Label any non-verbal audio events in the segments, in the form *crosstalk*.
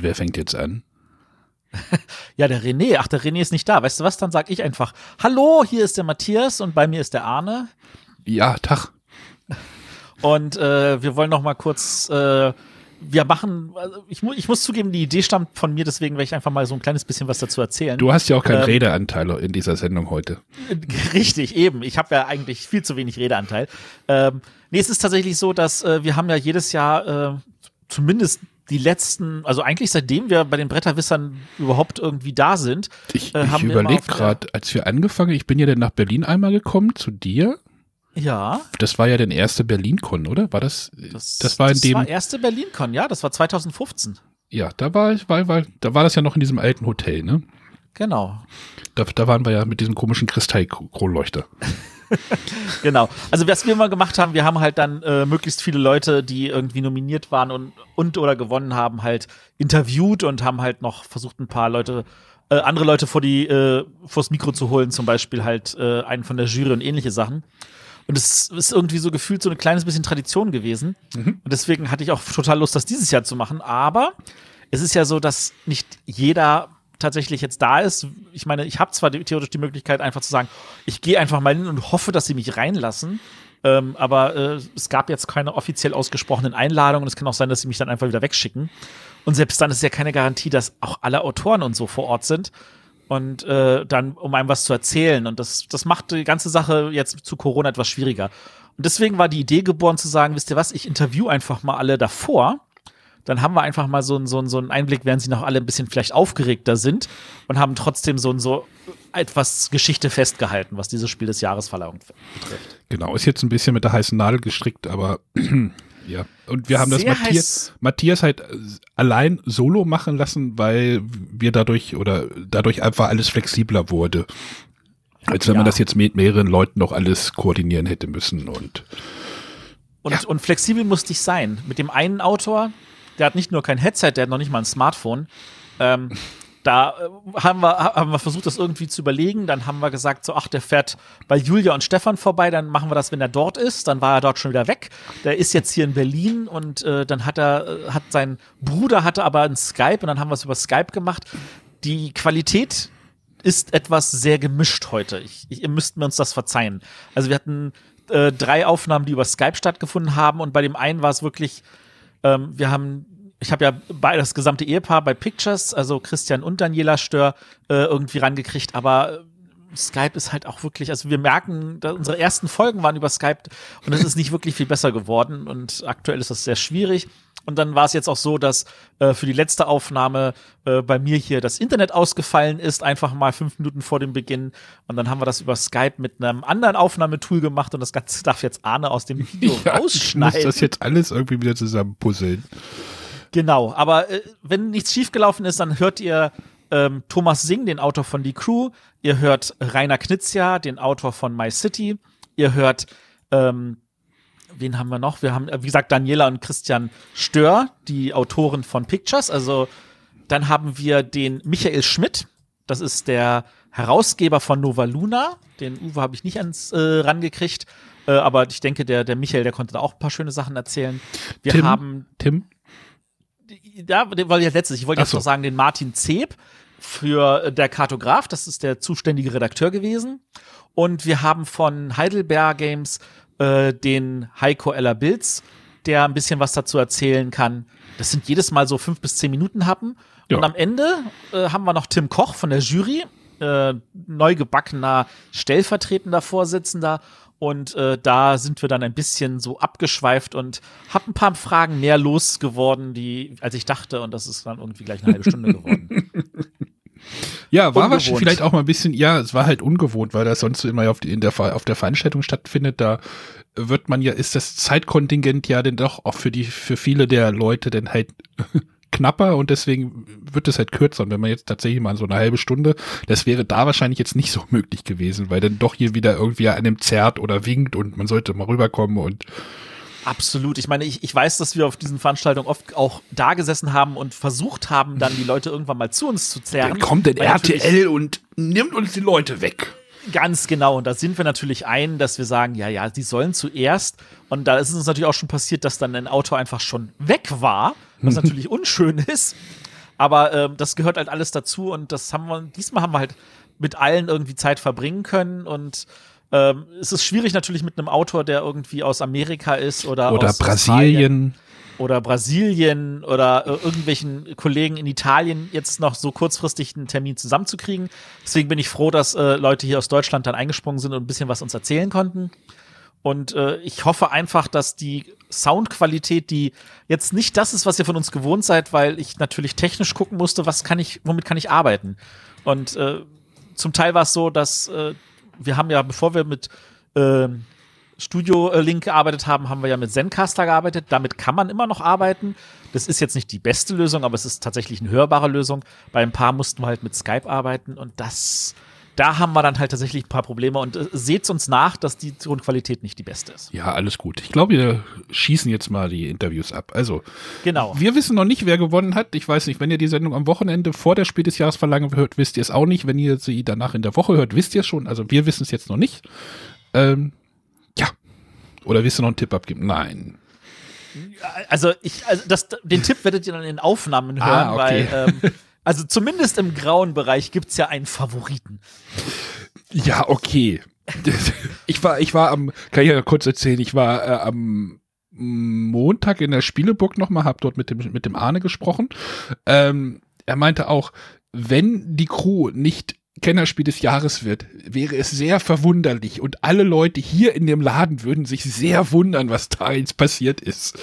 Und wer fängt jetzt an? *laughs* ja, der René. Ach, der René ist nicht da. Weißt du was? Dann sag ich einfach: Hallo, hier ist der Matthias und bei mir ist der Arne. Ja, Tag. Und äh, wir wollen noch mal kurz. Äh, wir machen, also ich, mu ich muss zugeben, die Idee stammt von mir, deswegen werde ich einfach mal so ein kleines bisschen was dazu erzählen. Du hast ja auch keinen ähm, Redeanteil in dieser Sendung heute. *laughs* Richtig, eben. Ich habe ja eigentlich viel zu wenig Redeanteil. Ähm, nee, es ist tatsächlich so, dass äh, wir haben ja jedes Jahr äh, zumindest die letzten, also eigentlich seitdem wir bei den Bretterwissern überhaupt irgendwie da sind. Ich, äh, ich überlege gerade, als wir angefangen, ich bin ja dann nach Berlin einmal gekommen zu dir. Ja. Das war ja der erste Berlin-Con, oder? War das? Das, das war in das dem. Das war erste Berlin-Con, ja. Das war 2015. Ja, da war ich, weil, weil, da war das ja noch in diesem alten Hotel, ne? Genau. Da, da waren wir ja mit diesem komischen Kristallkronleuchter. *laughs* *laughs* genau. Also was wir mal gemacht haben, wir haben halt dann äh, möglichst viele Leute, die irgendwie nominiert waren und, und oder gewonnen haben, halt interviewt und haben halt noch versucht, ein paar Leute, äh, andere Leute vor die, äh, vors Mikro zu holen, zum Beispiel halt äh, einen von der Jury und ähnliche Sachen. Und es ist irgendwie so gefühlt so ein kleines bisschen Tradition gewesen. Mhm. Und deswegen hatte ich auch total Lust, das dieses Jahr zu machen. Aber es ist ja so, dass nicht jeder tatsächlich jetzt da ist. Ich meine, ich habe zwar theoretisch die Möglichkeit, einfach zu sagen, ich gehe einfach mal hin und hoffe, dass sie mich reinlassen. Ähm, aber äh, es gab jetzt keine offiziell ausgesprochenen Einladungen. Es kann auch sein, dass sie mich dann einfach wieder wegschicken. Und selbst dann ist ja keine Garantie, dass auch alle Autoren und so vor Ort sind und äh, dann, um einem was zu erzählen. Und das, das macht die ganze Sache jetzt zu Corona etwas schwieriger. Und deswegen war die Idee geboren zu sagen, wisst ihr was, ich interview einfach mal alle davor. Dann haben wir einfach mal so, so, so einen Einblick, während sie noch alle ein bisschen vielleicht aufgeregter sind und haben trotzdem so, so etwas Geschichte festgehalten, was dieses Spiel des Jahresverleihung betrifft. Genau, ist jetzt ein bisschen mit der heißen Nadel gestrickt, aber *clears throat* Ja, und wir haben Sehr das Matthias, Matthias halt allein solo machen lassen, weil wir dadurch oder dadurch einfach alles flexibler wurde. Als wenn ja. man das jetzt mit mehreren Leuten noch alles koordinieren hätte müssen und und, ja. und flexibel musste ich sein. Mit dem einen Autor, der hat nicht nur kein Headset, der hat noch nicht mal ein Smartphone. Ähm, da äh, haben wir, haben wir versucht, das irgendwie zu überlegen. Dann haben wir gesagt, so, ach, der fährt bei Julia und Stefan vorbei, dann machen wir das, wenn er dort ist. Dann war er dort schon wieder weg. Der ist jetzt hier in Berlin und äh, dann hat er, äh, hat sein Bruder hatte aber ein Skype und dann haben wir es über Skype gemacht. Die Qualität ist etwas sehr gemischt heute. Ich, ich, ihr müsst mir uns das verzeihen. Also wir hatten äh, drei Aufnahmen, die über Skype stattgefunden haben und bei dem einen war es wirklich, ähm, wir haben ich habe ja bei das gesamte Ehepaar bei Pictures, also Christian und Daniela Stör, äh, irgendwie rangekriegt, aber äh, Skype ist halt auch wirklich, also wir merken, unsere ersten Folgen waren über Skype und es ist nicht wirklich viel besser geworden und aktuell ist das sehr schwierig. Und dann war es jetzt auch so, dass äh, für die letzte Aufnahme äh, bei mir hier das Internet ausgefallen ist, einfach mal fünf Minuten vor dem Beginn. Und dann haben wir das über Skype mit einem anderen Aufnahmetool gemacht und das Ganze *laughs* darf jetzt Arne aus dem Video *laughs* ja, rausschneiden. Ich muss das jetzt alles irgendwie wieder zusammenpuzzeln. Genau, aber äh, wenn nichts schiefgelaufen ist, dann hört ihr ähm, Thomas Singh, den Autor von Die Crew. Ihr hört Rainer Knizia, den Autor von My City. Ihr hört, ähm, wen haben wir noch? Wir haben, wie gesagt, Daniela und Christian Stör, die Autoren von Pictures. Also dann haben wir den Michael Schmidt. Das ist der Herausgeber von Nova Luna. Den Uwe habe ich nicht ans äh, rangekriegt. Äh, aber ich denke, der, der Michael, der konnte da auch ein paar schöne Sachen erzählen. Wir Tim, haben. Tim? ja, den wollte ich als letztes. Ich wollte jetzt so. noch sagen, den Martin Zeb für äh, der Kartograf, das ist der zuständige Redakteur gewesen. Und wir haben von Heidelberg Games äh, den Heiko Eller Bilz, der ein bisschen was dazu erzählen kann. Das sind jedes Mal so fünf bis zehn Minuten Happen. Ja. Und am Ende äh, haben wir noch Tim Koch von der Jury, äh, neu gebackener stellvertretender Vorsitzender. Und äh, da sind wir dann ein bisschen so abgeschweift und hab ein paar Fragen mehr losgeworden, die, als ich dachte, und das ist dann irgendwie gleich eine halbe Stunde geworden. *laughs* Ja, war wahrscheinlich vielleicht auch mal ein bisschen, ja, es war halt ungewohnt, weil das sonst immer auf, die, in der, auf der Veranstaltung stattfindet. Da wird man ja, ist das Zeitkontingent ja denn doch auch für die, für viele der Leute dann halt *laughs* knapper und deswegen wird es halt kürzer. Und wenn man jetzt tatsächlich mal so eine halbe Stunde, das wäre da wahrscheinlich jetzt nicht so möglich gewesen, weil dann doch hier wieder irgendwie an einem zerrt oder winkt und man sollte mal rüberkommen und Absolut. Ich meine, ich, ich weiß, dass wir auf diesen Veranstaltungen oft auch da gesessen haben und versucht haben, dann die Leute irgendwann mal zu uns zu zerren. Dann kommt denn RTL und nimmt uns die Leute weg. Ganz genau. Und da sind wir natürlich ein, dass wir sagen, ja, ja, die sollen zuerst. Und da ist es uns natürlich auch schon passiert, dass dann ein Auto einfach schon weg war, was *laughs* natürlich unschön ist. Aber äh, das gehört halt alles dazu und das haben wir, diesmal haben wir halt mit allen irgendwie Zeit verbringen können und ähm, es ist schwierig natürlich mit einem Autor, der irgendwie aus Amerika ist oder, oder aus Brasilien. Oder Brasilien oder äh, irgendwelchen Kollegen in Italien jetzt noch so kurzfristig einen Termin zusammenzukriegen. Deswegen bin ich froh, dass äh, Leute hier aus Deutschland dann eingesprungen sind und ein bisschen was uns erzählen konnten. Und äh, ich hoffe einfach, dass die Soundqualität, die jetzt nicht das ist, was ihr von uns gewohnt seid, weil ich natürlich technisch gucken musste, was kann ich, womit kann ich arbeiten. Und äh, zum Teil war es so, dass äh, wir haben ja, bevor wir mit äh, Studio Link gearbeitet haben, haben wir ja mit Zencaster gearbeitet. Damit kann man immer noch arbeiten. Das ist jetzt nicht die beste Lösung, aber es ist tatsächlich eine hörbare Lösung. Bei ein paar mussten wir halt mit Skype arbeiten und das da haben wir dann halt tatsächlich ein paar Probleme und äh, seht uns nach, dass die Tonqualität nicht die beste ist. Ja, alles gut. Ich glaube, wir schießen jetzt mal die Interviews ab. Also, genau. Wir wissen noch nicht, wer gewonnen hat. Ich weiß nicht, wenn ihr die Sendung am Wochenende vor der Spiel des Jahresverlangen hört, wisst ihr es auch nicht. Wenn ihr sie danach in der Woche hört, wisst ihr es schon. Also, wir wissen es jetzt noch nicht. Ähm, ja. Oder willst du noch einen Tipp abgeben? Nein. Also, ich, also das, den Tipp werdet ihr dann in Aufnahmen hören, ah, okay. weil. Ähm, *laughs* Also zumindest im grauen Bereich gibt es ja einen Favoriten. Ja, okay. Ich war, ich war am, kann ich ja kurz erzählen, ich war äh, am Montag in der Spieleburg nochmal, hab dort mit dem, mit dem Arne gesprochen. Ähm, er meinte auch, wenn die Crew nicht Kennerspiel des Jahres wird, wäre es sehr verwunderlich und alle Leute hier in dem Laden würden sich sehr wundern, was da jetzt passiert ist.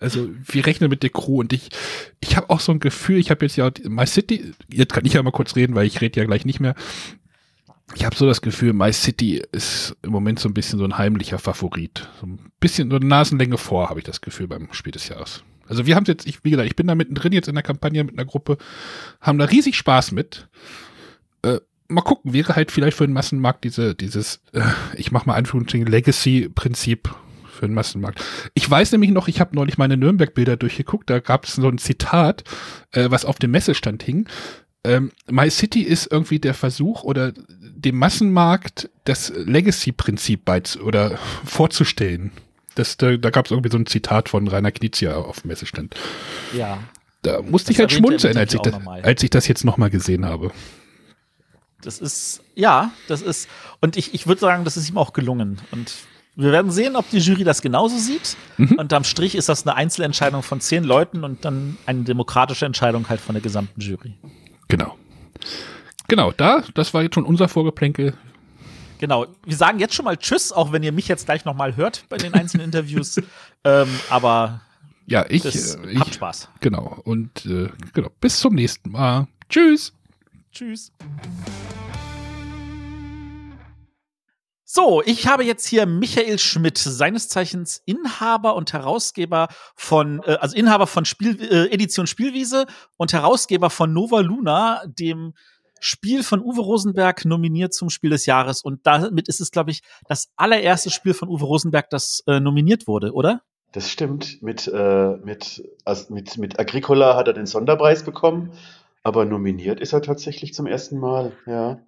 Also wir rechnen mit der Crew und ich, ich habe auch so ein Gefühl, ich habe jetzt ja My City, jetzt kann ich ja mal kurz reden, weil ich rede ja gleich nicht mehr. Ich habe so das Gefühl, My City ist im Moment so ein bisschen so ein heimlicher Favorit. So ein bisschen so eine Nasenlänge vor, habe ich das Gefühl beim Spiel des Jahres. Also wir haben jetzt, ich, wie gesagt, ich bin da mittendrin jetzt in der Kampagne mit einer Gruppe, haben da riesig Spaß mit. Äh, mal gucken, wäre halt vielleicht für den Massenmarkt diese, dieses, äh, ich mach mal Anführungsstrichen, Legacy-Prinzip für den Massenmarkt. Ich weiß nämlich noch, ich habe neulich meine Nürnberg-Bilder durchgeguckt, da gab es so ein Zitat, äh, was auf dem Messestand hing. Ähm, My City ist irgendwie der Versuch oder dem Massenmarkt das Legacy-Prinzip oder vorzustellen. Das, da, da gab es irgendwie so ein Zitat von Rainer Knizia auf dem Messestand. Ja. Da musste das ich halt schmunzeln, als ich, das, als ich das jetzt nochmal gesehen habe. Das ist, ja, das ist, und ich, ich würde sagen, das ist ihm auch gelungen. Und wir werden sehen, ob die Jury das genauso sieht. Mhm. Und am Strich ist das eine Einzelentscheidung von zehn Leuten und dann eine demokratische Entscheidung halt von der gesamten Jury. Genau. Genau, da, das war jetzt schon unser Vorgeplänkel. Genau. Wir sagen jetzt schon mal Tschüss, auch wenn ihr mich jetzt gleich nochmal hört bei den einzelnen Interviews. *laughs* ähm, aber ja, ich, das, äh, ich habt Spaß. Genau. Und äh, genau, bis zum nächsten Mal. Tschüss. Tschüss. So, ich habe jetzt hier Michael Schmidt, seines Zeichens Inhaber und Herausgeber von, äh, also Inhaber von Spiel, äh, Edition Spielwiese und Herausgeber von Nova Luna, dem Spiel von Uwe Rosenberg nominiert zum Spiel des Jahres. Und damit ist es, glaube ich, das allererste Spiel von Uwe Rosenberg, das äh, nominiert wurde, oder? Das stimmt. Mit, äh, mit, also mit, mit Agricola hat er den Sonderpreis bekommen aber nominiert ist er tatsächlich zum ersten Mal, ja.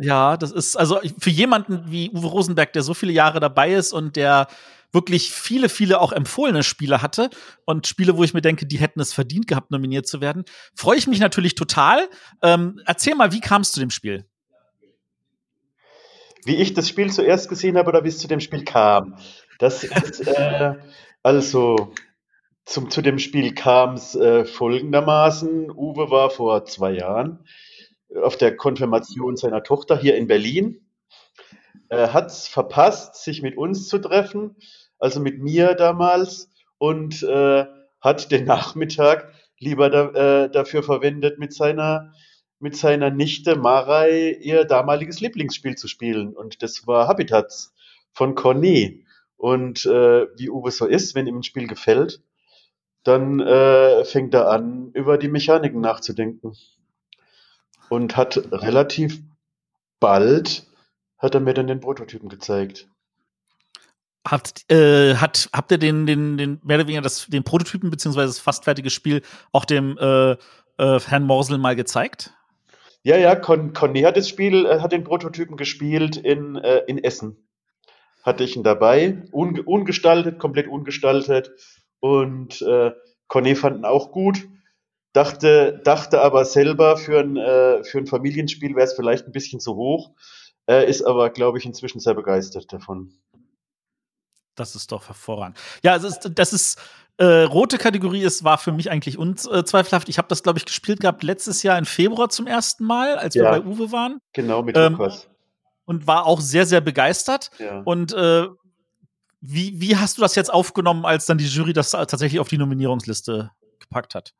Ja, das ist also für jemanden wie Uwe Rosenberg, der so viele Jahre dabei ist und der wirklich viele, viele auch empfohlene Spiele hatte und Spiele, wo ich mir denke, die hätten es verdient gehabt, nominiert zu werden, freue ich mich natürlich total. Ähm, erzähl mal, wie kam es zu dem Spiel? Wie ich das Spiel zuerst gesehen habe oder wie es zu dem Spiel kam. Das ist äh, *laughs* also zum, zu dem Spiel kam es äh, folgendermaßen. Uwe war vor zwei Jahren auf der Konfirmation seiner Tochter hier in Berlin. Er hat es verpasst, sich mit uns zu treffen, also mit mir damals, und äh, hat den Nachmittag lieber da, äh, dafür verwendet, mit seiner, mit seiner Nichte Marei ihr damaliges Lieblingsspiel zu spielen. Und das war Habitats von Cornet. Und äh, wie Uwe so ist, wenn ihm ein Spiel gefällt, dann äh, fängt er an, über die Mechaniken nachzudenken. Und hat relativ bald, hat er mir dann den Prototypen gezeigt. Habt, äh, hat, habt ihr den, den, den, mehr oder weniger das, den Prototypen beziehungsweise das fast fertige Spiel auch dem äh, äh, Herrn Morsel mal gezeigt? Ja, ja, Con, Conny hat das Spiel, äh, hat den Prototypen gespielt in, äh, in Essen. Hatte ich ihn dabei, un, ungestaltet, komplett ungestaltet. Und äh, Cornet fanden auch gut. Dachte, dachte aber selber, für ein, äh, für ein Familienspiel wäre es vielleicht ein bisschen zu hoch, äh, ist aber, glaube ich, inzwischen sehr begeistert davon. Das ist doch hervorragend. Ja, das ist, das ist äh, rote Kategorie ist, war für mich eigentlich unzweifelhaft. Ich habe das, glaube ich, gespielt gehabt letztes Jahr im Februar zum ersten Mal, als ja, wir bei Uwe waren. Genau, mit ähm, Lukas. Und war auch sehr, sehr begeistert. Ja. Und äh, wie, wie hast du das jetzt aufgenommen, als dann die Jury das tatsächlich auf die Nominierungsliste gepackt hat?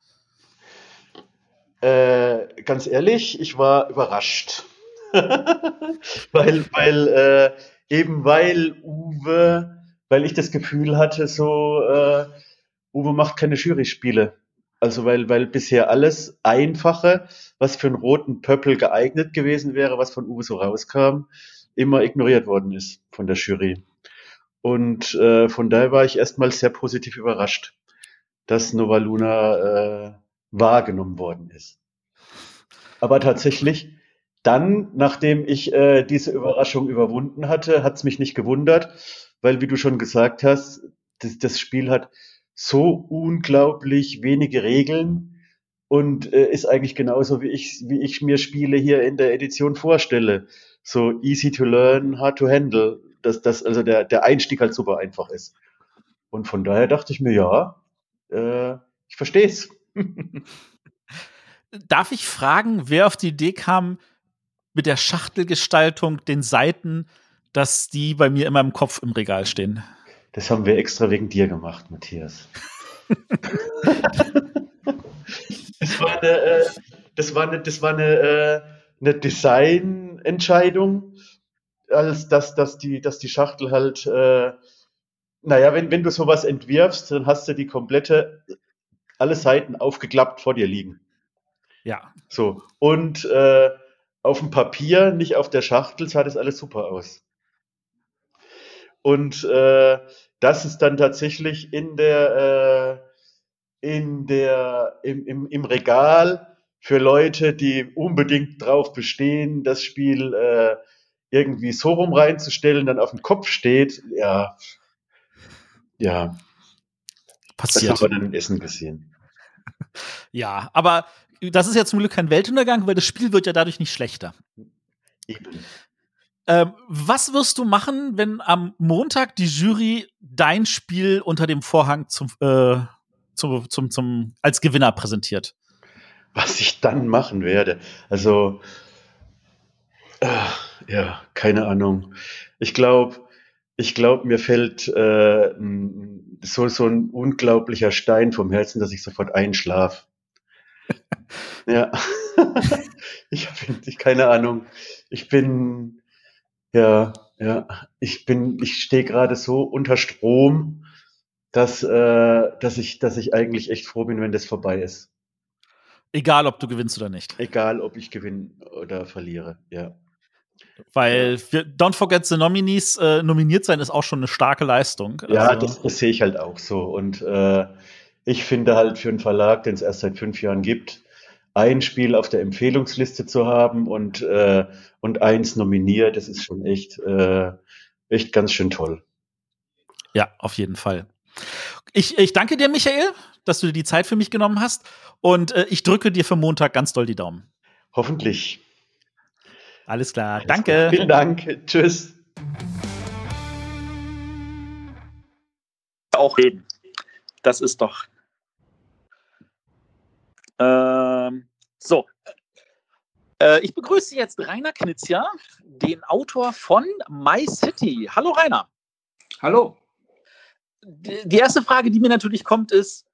Äh, ganz ehrlich, ich war überrascht. *laughs* weil, weil, äh, eben weil Uwe, weil ich das Gefühl hatte, so, äh, Uwe macht keine Jury-Spiele. Also weil, weil bisher alles Einfache, was für einen roten Pöppel geeignet gewesen wäre, was von Uwe so rauskam, immer ignoriert worden ist von der Jury. Und äh, von daher war ich erstmal sehr positiv überrascht, dass Nova Luna äh, wahrgenommen worden ist. Aber tatsächlich, dann, nachdem ich äh, diese Überraschung überwunden hatte, hat es mich nicht gewundert, weil, wie du schon gesagt hast, das, das Spiel hat so unglaublich wenige Regeln und äh, ist eigentlich genauso, wie ich, wie ich mir Spiele hier in der Edition vorstelle. So easy to learn, hard to handle. Dass das also der, der Einstieg halt super einfach ist. Und von daher dachte ich mir, ja, äh, ich verstehe es. Darf ich fragen, wer auf die Idee kam, mit der Schachtelgestaltung, den Seiten, dass die bei mir immer im Kopf im Regal stehen? Das haben wir extra wegen dir gemacht, Matthias. das war eine, äh, das war eine, das war eine, äh, eine Designentscheidung, als dass, dass, die, dass die Schachtel halt, äh, naja, wenn, wenn du sowas entwirfst, dann hast du die komplette, alle Seiten aufgeklappt vor dir liegen. Ja. So. Und äh, auf dem Papier, nicht auf der Schachtel, sah das alles super aus. Und äh, das ist dann tatsächlich in der, äh, in der, im, im, im Regal für Leute, die unbedingt drauf bestehen, das Spiel äh, irgendwie so rum reinzustellen, dann auf dem Kopf steht, ja, ja. Passiert. Das haben wir dann im Essen gesehen. Ja, aber das ist ja zum Glück kein Weltuntergang, weil das Spiel wird ja dadurch nicht schlechter. Eben. Ähm, was wirst du machen, wenn am Montag die Jury dein Spiel unter dem Vorhang zum, äh, zum, zum, zum, als Gewinner präsentiert? Was ich dann machen werde. Also, äh, ja, keine Ahnung. Ich glaube, ich glaube, mir fällt äh, so, so ein unglaublicher Stein vom Herzen, dass ich sofort einschlaf. *laughs* ja. *laughs* ich habe keine Ahnung. Ich bin, ja, ja. Ich bin, ich stehe gerade so unter Strom, dass, äh, dass ich, dass ich eigentlich echt froh bin, wenn das vorbei ist. Egal, ob du gewinnst oder nicht. Egal, ob ich gewinne oder verliere, ja. Weil wir, Don't Forget the Nominees äh, nominiert sein ist auch schon eine starke Leistung. Also ja, das, das sehe ich halt auch so. Und äh, ich finde halt für einen Verlag, den es erst seit fünf Jahren gibt, ein Spiel auf der Empfehlungsliste zu haben und, äh, und eins nominiert, das ist schon echt, äh, echt ganz schön toll. Ja, auf jeden Fall. Ich, ich danke dir, Michael, dass du dir die Zeit für mich genommen hast. Und äh, ich drücke dir für Montag ganz doll die Daumen. Hoffentlich. Alles klar. Alles danke. Klar. Vielen Dank. Tschüss. Auch reden. Das ist doch ähm, so. Äh, ich begrüße jetzt Rainer Knizia, den Autor von My City. Hallo Rainer. Hallo. Die erste Frage, die mir natürlich kommt, ist,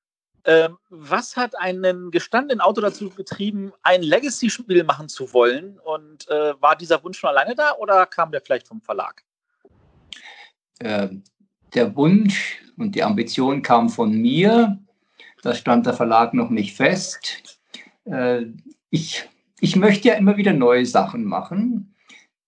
äh, was hat einen gestandenen Autor dazu getrieben, ein Legacy-Spiel machen zu wollen? Und äh, war dieser Wunsch schon alleine da oder kam der vielleicht vom Verlag? Ähm, der Wunsch und die Ambition kam von mir. Das stand der Verlag noch nicht fest. Äh, ich, ich möchte ja immer wieder neue Sachen machen.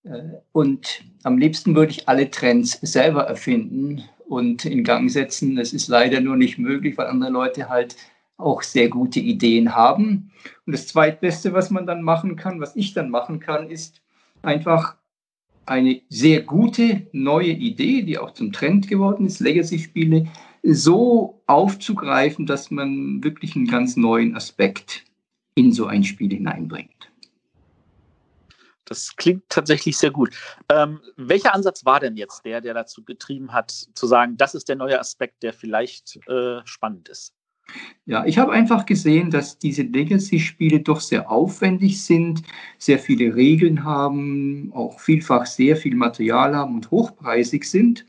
Äh, und am liebsten würde ich alle Trends selber erfinden und in Gang setzen. Das ist leider nur nicht möglich, weil andere Leute halt auch sehr gute Ideen haben. Und das Zweitbeste, was man dann machen kann, was ich dann machen kann, ist einfach eine sehr gute neue Idee, die auch zum Trend geworden ist, Legacy-Spiele, so aufzugreifen, dass man wirklich einen ganz neuen Aspekt in so ein Spiel hineinbringt. Das klingt tatsächlich sehr gut. Ähm, welcher Ansatz war denn jetzt der, der dazu getrieben hat, zu sagen, das ist der neue Aspekt, der vielleicht äh, spannend ist? Ja, ich habe einfach gesehen, dass diese Legacy-Spiele doch sehr aufwendig sind, sehr viele Regeln haben, auch vielfach sehr viel Material haben und hochpreisig sind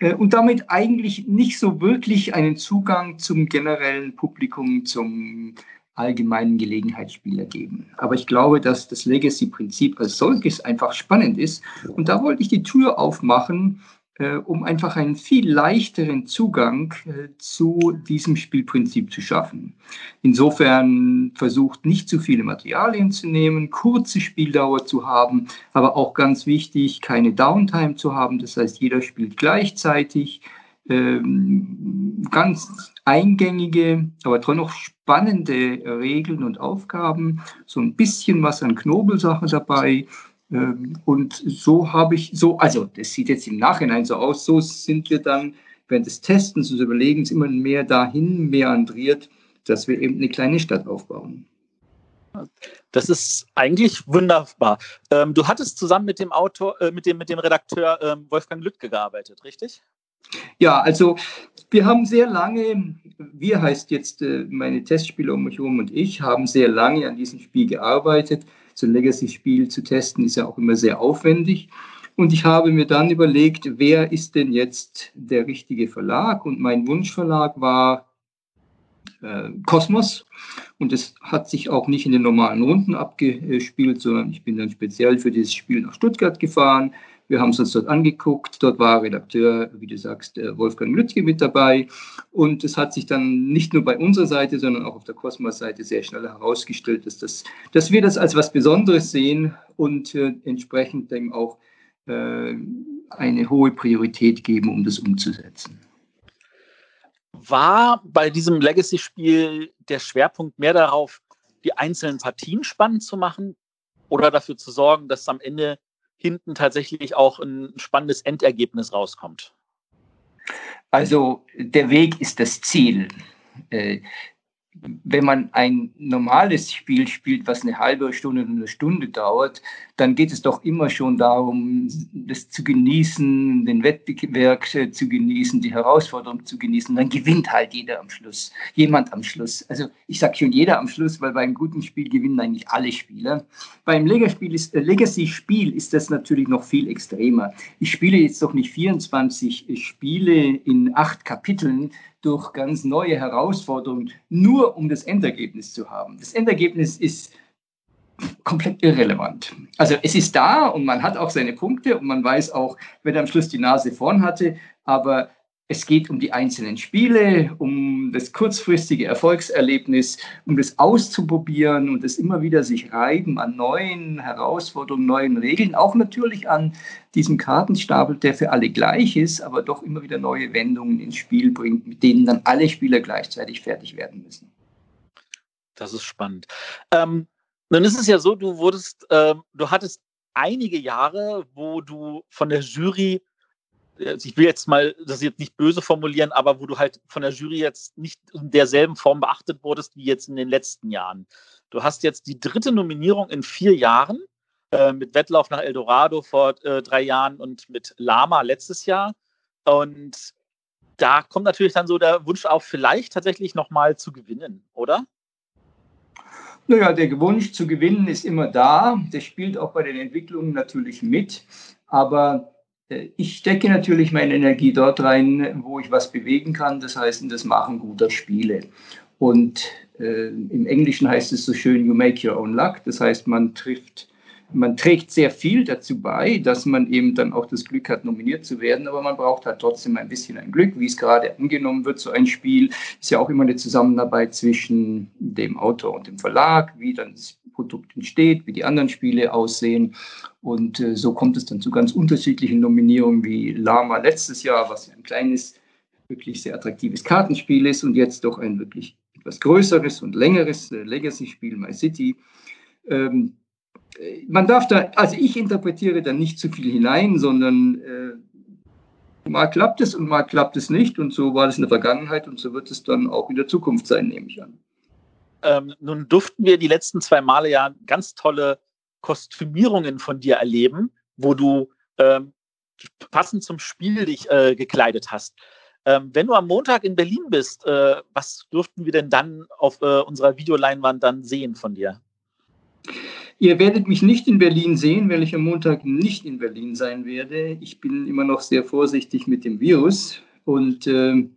äh, und damit eigentlich nicht so wirklich einen Zugang zum generellen Publikum, zum allgemeinen Gelegenheitsspieler geben. Aber ich glaube, dass das Legacy-Prinzip als solches einfach spannend ist. Und da wollte ich die Tür aufmachen, äh, um einfach einen viel leichteren Zugang äh, zu diesem Spielprinzip zu schaffen. Insofern versucht nicht zu viele Materialien zu nehmen, kurze Spieldauer zu haben, aber auch ganz wichtig, keine Downtime zu haben. Das heißt, jeder spielt gleichzeitig. Ähm, ganz eingängige, aber noch spannende Regeln und Aufgaben, so ein bisschen was an Knobelsachen dabei. Ähm, und so habe ich, so, also das sieht jetzt im Nachhinein so aus, so sind wir dann während des Testens und Überlegens immer mehr dahin meandriert, dass wir eben eine kleine Stadt aufbauen. Das ist eigentlich wunderbar. Ähm, du hattest zusammen mit dem Autor, äh, mit dem, mit dem Redakteur Wolfgang Lüttke gearbeitet, richtig? Ja, also wir haben sehr lange, wir heißt jetzt äh, meine Testspieler um mich herum und ich, haben sehr lange an diesem Spiel gearbeitet. So ein Legacy-Spiel zu testen ist ja auch immer sehr aufwendig. Und ich habe mir dann überlegt, wer ist denn jetzt der richtige Verlag? Und mein Wunschverlag war äh. Und es hat sich auch nicht in den normalen Runden abgespielt, sondern ich bin dann speziell für dieses Spiel nach Stuttgart gefahren, wir haben es uns dort angeguckt. Dort war Redakteur, wie du sagst, Wolfgang Lüttke mit dabei. Und es hat sich dann nicht nur bei unserer Seite, sondern auch auf der Cosmos-Seite sehr schnell herausgestellt, dass, das, dass wir das als was Besonderes sehen und äh, entsprechend dem auch äh, eine hohe Priorität geben, um das umzusetzen. War bei diesem Legacy-Spiel der Schwerpunkt mehr darauf, die einzelnen Partien spannend zu machen oder dafür zu sorgen, dass am Ende hinten tatsächlich auch ein spannendes Endergebnis rauskommt? Also der Weg ist das Ziel. Wenn man ein normales Spiel spielt, was eine halbe Stunde oder eine Stunde dauert, dann geht es doch immer schon darum, das zu genießen, den Wettbewerb äh, zu genießen, die Herausforderung zu genießen. Dann gewinnt halt jeder am Schluss, jemand am Schluss. Also ich sage schon jeder am Schluss, weil bei einem guten Spiel gewinnen eigentlich alle Spieler. Beim äh, Legacy-Spiel ist das natürlich noch viel extremer. Ich spiele jetzt doch nicht 24 Spiele in acht Kapiteln, durch ganz neue Herausforderungen, nur um das Endergebnis zu haben. Das Endergebnis ist komplett irrelevant. Also es ist da und man hat auch seine Punkte und man weiß auch, wer am Schluss die Nase vorn hatte, aber es geht um die einzelnen Spiele, um das kurzfristige Erfolgserlebnis, um das auszuprobieren und das immer wieder sich reiben an neuen Herausforderungen, neuen Regeln, auch natürlich an diesem Kartenstapel, der für alle gleich ist, aber doch immer wieder neue Wendungen ins Spiel bringt, mit denen dann alle Spieler gleichzeitig fertig werden müssen. Das ist spannend. Ähm, nun ist es ja so, du wurdest, ähm, du hattest einige Jahre, wo du von der Jury ich will jetzt mal das jetzt nicht böse formulieren, aber wo du halt von der Jury jetzt nicht in derselben Form beachtet wurdest wie jetzt in den letzten Jahren. Du hast jetzt die dritte Nominierung in vier Jahren äh, mit Wettlauf nach Eldorado vor äh, drei Jahren und mit Lama letztes Jahr. Und da kommt natürlich dann so der Wunsch auf, vielleicht tatsächlich nochmal zu gewinnen, oder? Naja, der Wunsch zu gewinnen ist immer da. Der spielt auch bei den Entwicklungen natürlich mit. Aber äh, ich stecke natürlich meine Energie dort rein, wo ich was bewegen kann, das heißt in das Machen guter Spiele. Und äh, im Englischen heißt es so schön, you make your own luck. Das heißt, man trifft, man trägt sehr viel dazu bei, dass man eben dann auch das Glück hat, nominiert zu werden, aber man braucht halt trotzdem ein bisschen ein Glück, wie es gerade angenommen wird. So ein Spiel ist ja auch immer eine Zusammenarbeit zwischen dem Autor und dem Verlag, wie dann das Produkt entsteht, wie die anderen Spiele aussehen. Und äh, so kommt es dann zu ganz unterschiedlichen Nominierungen wie Lama letztes Jahr, was ein kleines, wirklich sehr attraktives Kartenspiel ist und jetzt doch ein wirklich etwas größeres und längeres äh, Legacy-Spiel, My City. Ähm, äh, man darf da, also ich interpretiere da nicht zu viel hinein, sondern äh, Mal klappt es und mal klappt es nicht. Und so war das in der Vergangenheit und so wird es dann auch in der Zukunft sein, nehme ich an. Ähm, nun durften wir die letzten zwei Male ja ganz tolle Kostümierungen von dir erleben, wo du ähm, passend zum Spiel dich äh, gekleidet hast. Ähm, wenn du am Montag in Berlin bist, äh, was durften wir denn dann auf äh, unserer Videoleinwand dann sehen von dir? Ihr werdet mich nicht in Berlin sehen, weil ich am Montag nicht in Berlin sein werde. Ich bin immer noch sehr vorsichtig mit dem Virus und äh,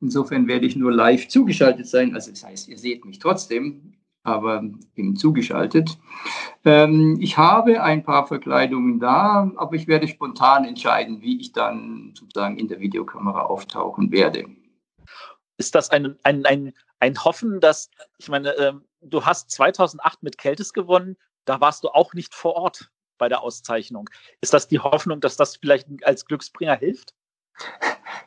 insofern werde ich nur live zugeschaltet sein. Also das heißt, ihr seht mich trotzdem, aber eben zugeschaltet. Ähm, ich habe ein paar Verkleidungen da, aber ich werde spontan entscheiden, wie ich dann sozusagen in der Videokamera auftauchen werde. Ist das ein, ein, ein, ein Hoffen, dass, ich meine, ähm, du hast 2008 mit Keltis gewonnen, da warst du auch nicht vor Ort bei der Auszeichnung. Ist das die Hoffnung, dass das vielleicht als Glücksbringer hilft?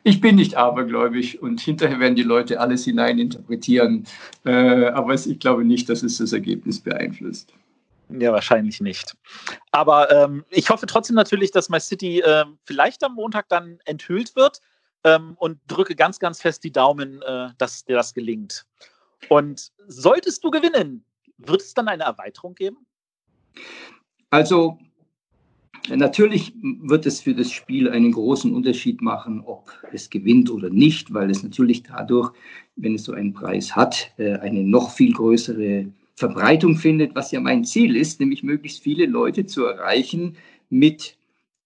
Ich bin nicht abergläubig und hinterher werden die Leute alles hineininterpretieren. Äh, aber ich glaube nicht, dass es das Ergebnis beeinflusst. Ja, wahrscheinlich nicht. Aber ähm, ich hoffe trotzdem natürlich, dass My City äh, vielleicht am Montag dann enthüllt wird ähm, und drücke ganz, ganz fest die Daumen, äh, dass dir das gelingt. Und solltest du gewinnen, wird es dann eine Erweiterung geben? Also natürlich wird es für das Spiel einen großen Unterschied machen, ob es gewinnt oder nicht, weil es natürlich dadurch, wenn es so einen Preis hat, äh, eine noch viel größere Verbreitung findet, was ja mein Ziel ist, nämlich möglichst viele Leute zu erreichen mit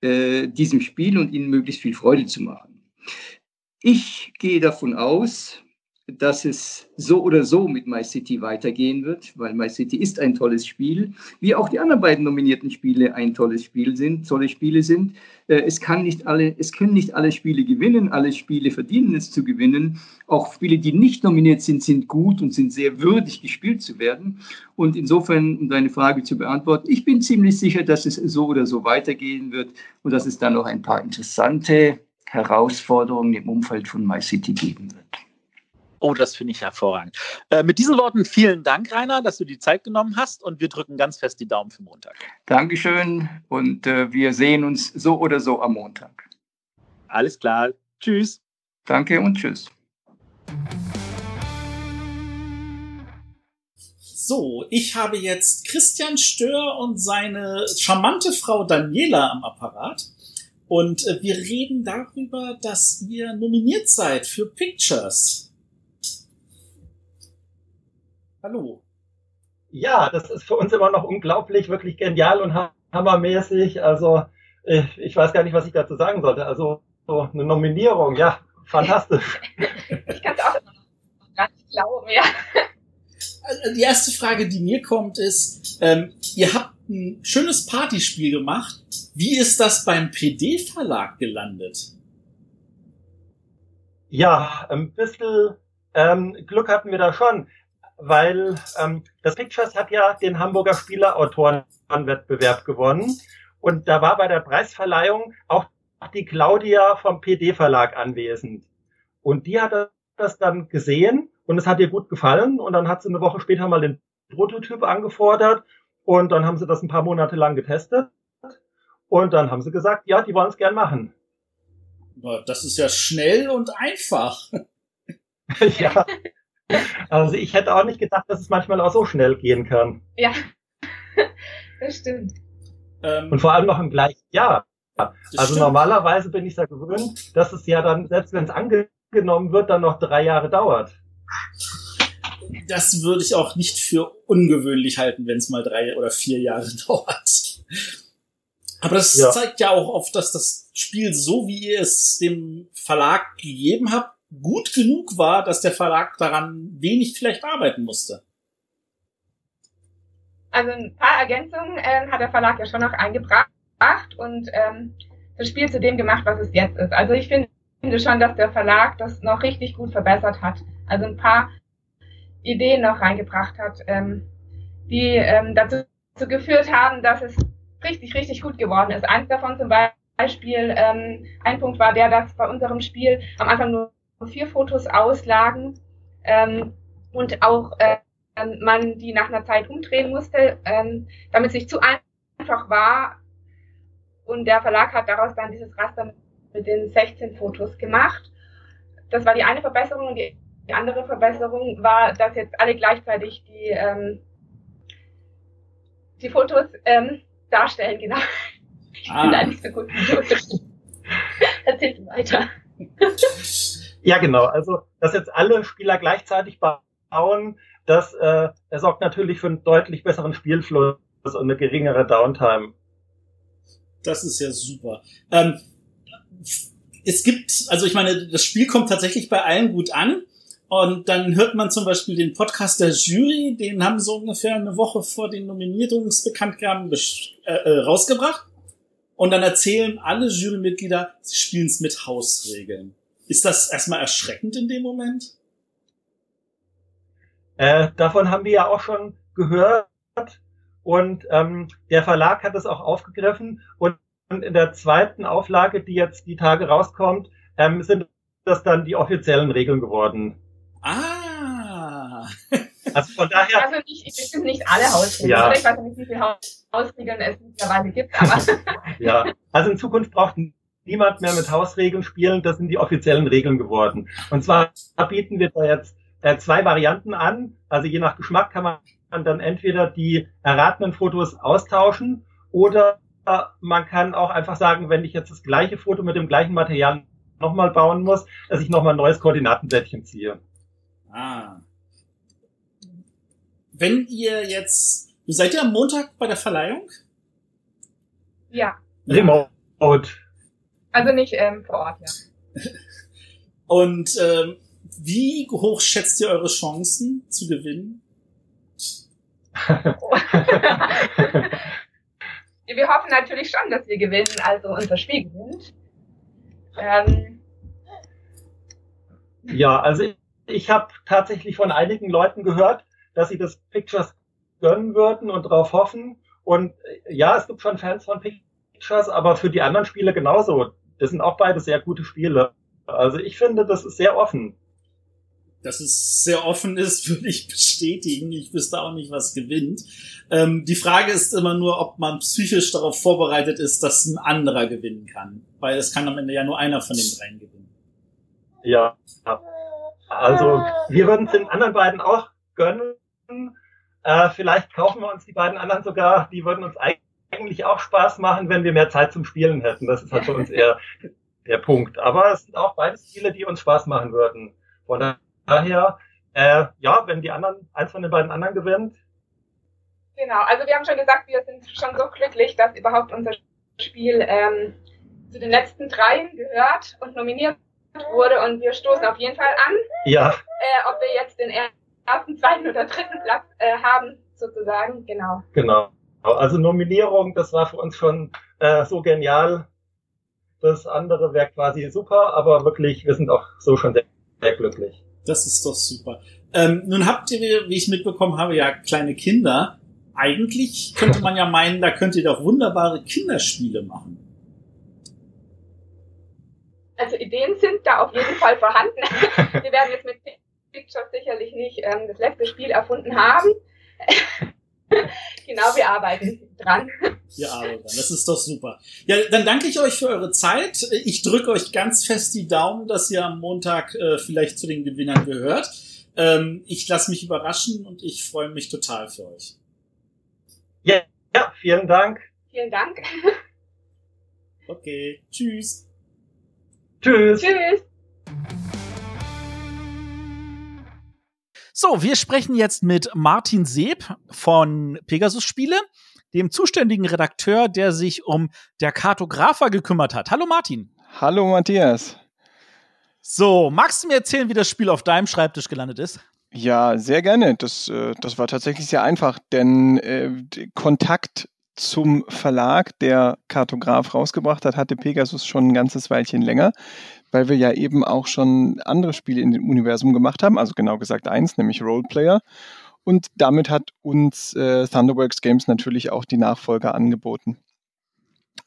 äh, diesem Spiel und ihnen möglichst viel Freude zu machen. Ich gehe davon aus, dass es so oder so mit My City weitergehen wird, weil My City ist ein tolles Spiel, wie auch die anderen beiden nominierten Spiele ein tolles Spiel sind, tolle Spiele sind. Äh, es, kann nicht alle, es können nicht alle Spiele gewinnen, alle Spiele verdienen es zu gewinnen. Auch Spiele, die nicht nominiert sind, sind gut und sind sehr würdig gespielt zu werden. Und insofern, um deine Frage zu beantworten, ich bin ziemlich sicher, dass es so oder so weitergehen wird und dass es dann noch ein paar interessante Herausforderungen im Umfeld von My City geben wird. Oh, das finde ich hervorragend. Äh, mit diesen Worten vielen Dank, Rainer, dass du die Zeit genommen hast und wir drücken ganz fest die Daumen für Montag. Dankeschön und äh, wir sehen uns so oder so am Montag. Alles klar. Tschüss. Danke und tschüss. So, ich habe jetzt Christian Stör und seine charmante Frau Daniela am Apparat. Und äh, wir reden darüber, dass ihr nominiert seid für Pictures. Hallo. Ja, das ist für uns immer noch unglaublich, wirklich genial und hammermäßig. Also ich, ich weiß gar nicht, was ich dazu sagen sollte. Also so eine Nominierung, ja, fantastisch. *laughs* ich kann es auch immer noch gar nicht glauben, ja. Also, die erste Frage, die mir kommt, ist, ähm, ihr habt ein schönes Partyspiel gemacht. Wie ist das beim PD-Verlag gelandet? Ja, ein bisschen ähm, Glück hatten wir da schon weil ähm, das Pictures hat ja den Hamburger Spielerautorenwettbewerb gewonnen und da war bei der Preisverleihung auch die Claudia vom PD Verlag anwesend und die hat das dann gesehen und es hat ihr gut gefallen und dann hat sie eine Woche später mal den Prototyp angefordert und dann haben sie das ein paar Monate lang getestet und dann haben sie gesagt, ja, die wollen es gern machen. Das ist ja schnell und einfach. *laughs* ja. Also ich hätte auch nicht gedacht, dass es manchmal auch so schnell gehen kann. Ja, *laughs* das stimmt. Ähm, Und vor allem noch im gleichen Jahr. Also stimmt. normalerweise bin ich ja gewöhnt, dass es ja dann, selbst wenn es angenommen wird, dann noch drei Jahre dauert. Das würde ich auch nicht für ungewöhnlich halten, wenn es mal drei oder vier Jahre *laughs* dauert. Aber das ja. zeigt ja auch oft, dass das Spiel, so wie ihr es dem Verlag gegeben habt, gut genug war, dass der Verlag daran wenig vielleicht arbeiten musste. Also ein paar Ergänzungen äh, hat der Verlag ja schon noch eingebracht und ähm, das Spiel zu dem gemacht, was es jetzt ist. Also ich finde schon, dass der Verlag das noch richtig gut verbessert hat. Also ein paar Ideen noch reingebracht hat, ähm, die ähm, dazu geführt haben, dass es richtig, richtig gut geworden ist. Eins davon zum Beispiel, ähm, ein Punkt war der, dass bei unserem Spiel am Anfang nur vier Fotos auslagen ähm, und auch äh, man die nach einer Zeit umdrehen musste, ähm, damit es nicht zu einfach war. Und der Verlag hat daraus dann dieses Raster mit den 16 Fotos gemacht. Das war die eine Verbesserung und die andere Verbesserung war, dass jetzt alle gleichzeitig die, ähm, die Fotos ähm, darstellen, genau. Ich ah. bin da nicht so gut. *laughs* Erzähl weiter. *laughs* ja, genau. Also, dass jetzt alle Spieler gleichzeitig bauen, das äh, sorgt natürlich für einen deutlich besseren Spielfluss und eine geringere Downtime. Das ist ja super. Ähm, es gibt, also ich meine, das Spiel kommt tatsächlich bei allen gut an. Und dann hört man zum Beispiel den Podcast der Jury, den haben sie ungefähr eine Woche vor den Nominierungsbekanntgaben äh, äh, rausgebracht. Und dann erzählen alle Jurymitglieder, sie spielen es mit Hausregeln. Ist das erstmal erschreckend in dem Moment? Äh, davon haben wir ja auch schon gehört. Und ähm, der Verlag hat es auch aufgegriffen. Und in der zweiten Auflage, die jetzt die Tage rauskommt, ähm, sind das dann die offiziellen Regeln geworden. Ah. Also von daher. Also nicht, ich bestimmt nicht alle Hausregeln. Ja. Ich weiß nicht, wie viele Hausregeln es mittlerweile gibt, aber. *laughs* ja. Also in Zukunft braucht niemand mehr mit Hausregeln spielen. Das sind die offiziellen Regeln geworden. Und zwar bieten wir da jetzt äh, zwei Varianten an. Also je nach Geschmack kann man dann entweder die erratenen Fotos austauschen oder man kann auch einfach sagen, wenn ich jetzt das gleiche Foto mit dem gleichen Material nochmal bauen muss, dass ich nochmal ein neues Koordinatenblättchen ziehe. Ah. Wenn ihr jetzt, seid ihr am Montag bei der Verleihung? Ja. Remote. Also nicht ähm, vor Ort, ja. *laughs* Und ähm, wie hoch schätzt ihr eure Chancen zu gewinnen? *laughs* wir hoffen natürlich schon, dass wir gewinnen, also unser Spiel gewinnt. Ähm, ja, also ich, ich habe tatsächlich von einigen Leuten gehört, dass sie das Pictures gönnen würden und darauf hoffen. Und äh, ja, es gibt schon Fans von Pictures, aber für die anderen Spiele genauso. Das sind auch beide sehr gute Spiele. Also ich finde, das ist sehr offen dass es sehr offen ist, *laughs* würde ich bestätigen. Ich wüsste auch nicht, was gewinnt. Ähm, die Frage ist immer nur, ob man psychisch darauf vorbereitet ist, dass ein anderer gewinnen kann. Weil es kann am Ende ja nur einer von den dreien gewinnen. Ja. Also wir würden es den anderen beiden auch gönnen. Äh, vielleicht kaufen wir uns die beiden anderen sogar. Die würden uns eigentlich auch Spaß machen, wenn wir mehr Zeit zum Spielen hätten. Das ist halt für uns *laughs* eher der Punkt. Aber es sind auch beide Spiele, die uns Spaß machen würden. Von daher, äh, ja, wenn die anderen, eins von den beiden anderen gewinnt. Genau, also wir haben schon gesagt, wir sind schon so glücklich, dass überhaupt unser Spiel ähm, zu den letzten dreien gehört und nominiert wurde und wir stoßen auf jeden Fall an. Ja. Äh, ob wir jetzt den ersten, zweiten oder dritten Platz äh, haben, sozusagen, genau. Genau. Also Nominierung, das war für uns schon äh, so genial. Das andere wäre quasi super, aber wirklich, wir sind auch so schon sehr, sehr glücklich. Das ist doch super. Ähm, nun habt ihr, wie ich mitbekommen habe, ja kleine Kinder. Eigentlich könnte man ja meinen, da könnt ihr doch wunderbare Kinderspiele machen. Also Ideen sind da auf jeden Fall vorhanden. *laughs* Wir werden jetzt mit Pictures sicherlich nicht ähm, das letzte Spiel erfunden haben. *laughs* genau, wir arbeiten dran. Wir arbeiten dran. Das ist doch super. Ja, dann danke ich euch für eure Zeit. Ich drücke euch ganz fest die Daumen, dass ihr am Montag äh, vielleicht zu den Gewinnern gehört. Ähm, ich lasse mich überraschen und ich freue mich total für euch. Ja, ja, vielen Dank. Vielen Dank. Okay, tschüss. Tschüss. Tschüss. So, wir sprechen jetzt mit Martin Seeb von Pegasus Spiele, dem zuständigen Redakteur, der sich um der Kartografer gekümmert hat. Hallo Martin. Hallo Matthias. So, magst du mir erzählen, wie das Spiel auf deinem Schreibtisch gelandet ist? Ja, sehr gerne. Das, äh, das war tatsächlich sehr einfach, denn äh, Kontakt zum Verlag, der Kartograf rausgebracht hat, hatte Pegasus schon ein ganzes Weilchen länger weil wir ja eben auch schon andere Spiele in dem Universum gemacht haben, also genau gesagt eins, nämlich Roleplayer. Und damit hat uns äh, Thunderworks Games natürlich auch die Nachfolger angeboten.